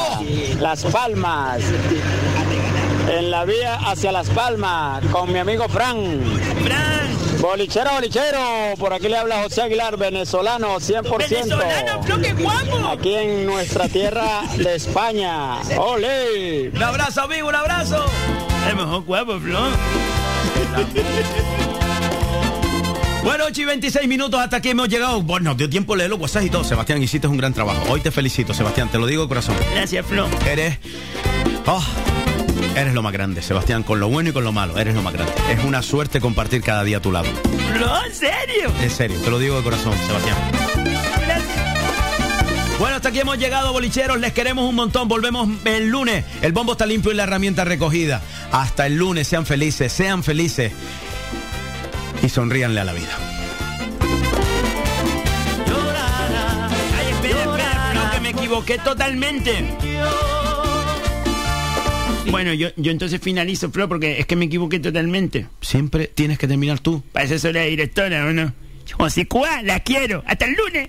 Las Palmas. En la vía hacia Las Palmas, con mi amigo Fran. Fran. Bolichero, bolichero. Por aquí le habla José Aguilar, venezolano, 100%. Venezolano, Flo, qué guapo. Aquí en nuestra tierra de España. ¡Ole! Un abrazo, amigo, un abrazo. El mejor guapo, Flor. Bueno, 8 y 26 minutos hasta aquí hemos llegado. Bueno, dio tiempo leer los WhatsApp y todo. Sebastián, hiciste un gran trabajo. Hoy te felicito, Sebastián, te lo digo de corazón. Gracias, Flo. Eres. Oh, eres lo más grande, Sebastián, con lo bueno y con lo malo. Eres lo más grande. Es una suerte compartir cada día a tu lado. Flo, ¿en serio? En serio, te lo digo de corazón, Sebastián. Bueno, hasta aquí hemos llegado, bolicheros. Les queremos un montón. Volvemos el lunes. El bombo está limpio y la herramienta recogida. Hasta el lunes. Sean felices, sean felices. Y sonríanle a la vida. Ay, espera, espera, Flo, que me equivoqué totalmente. Bueno, yo, yo entonces finalizo, Flo, porque es que me equivoqué totalmente. Siempre tienes que terminar tú. Para eso soy la directora, ¿o no? José Cuá, la quiero. Hasta el lunes.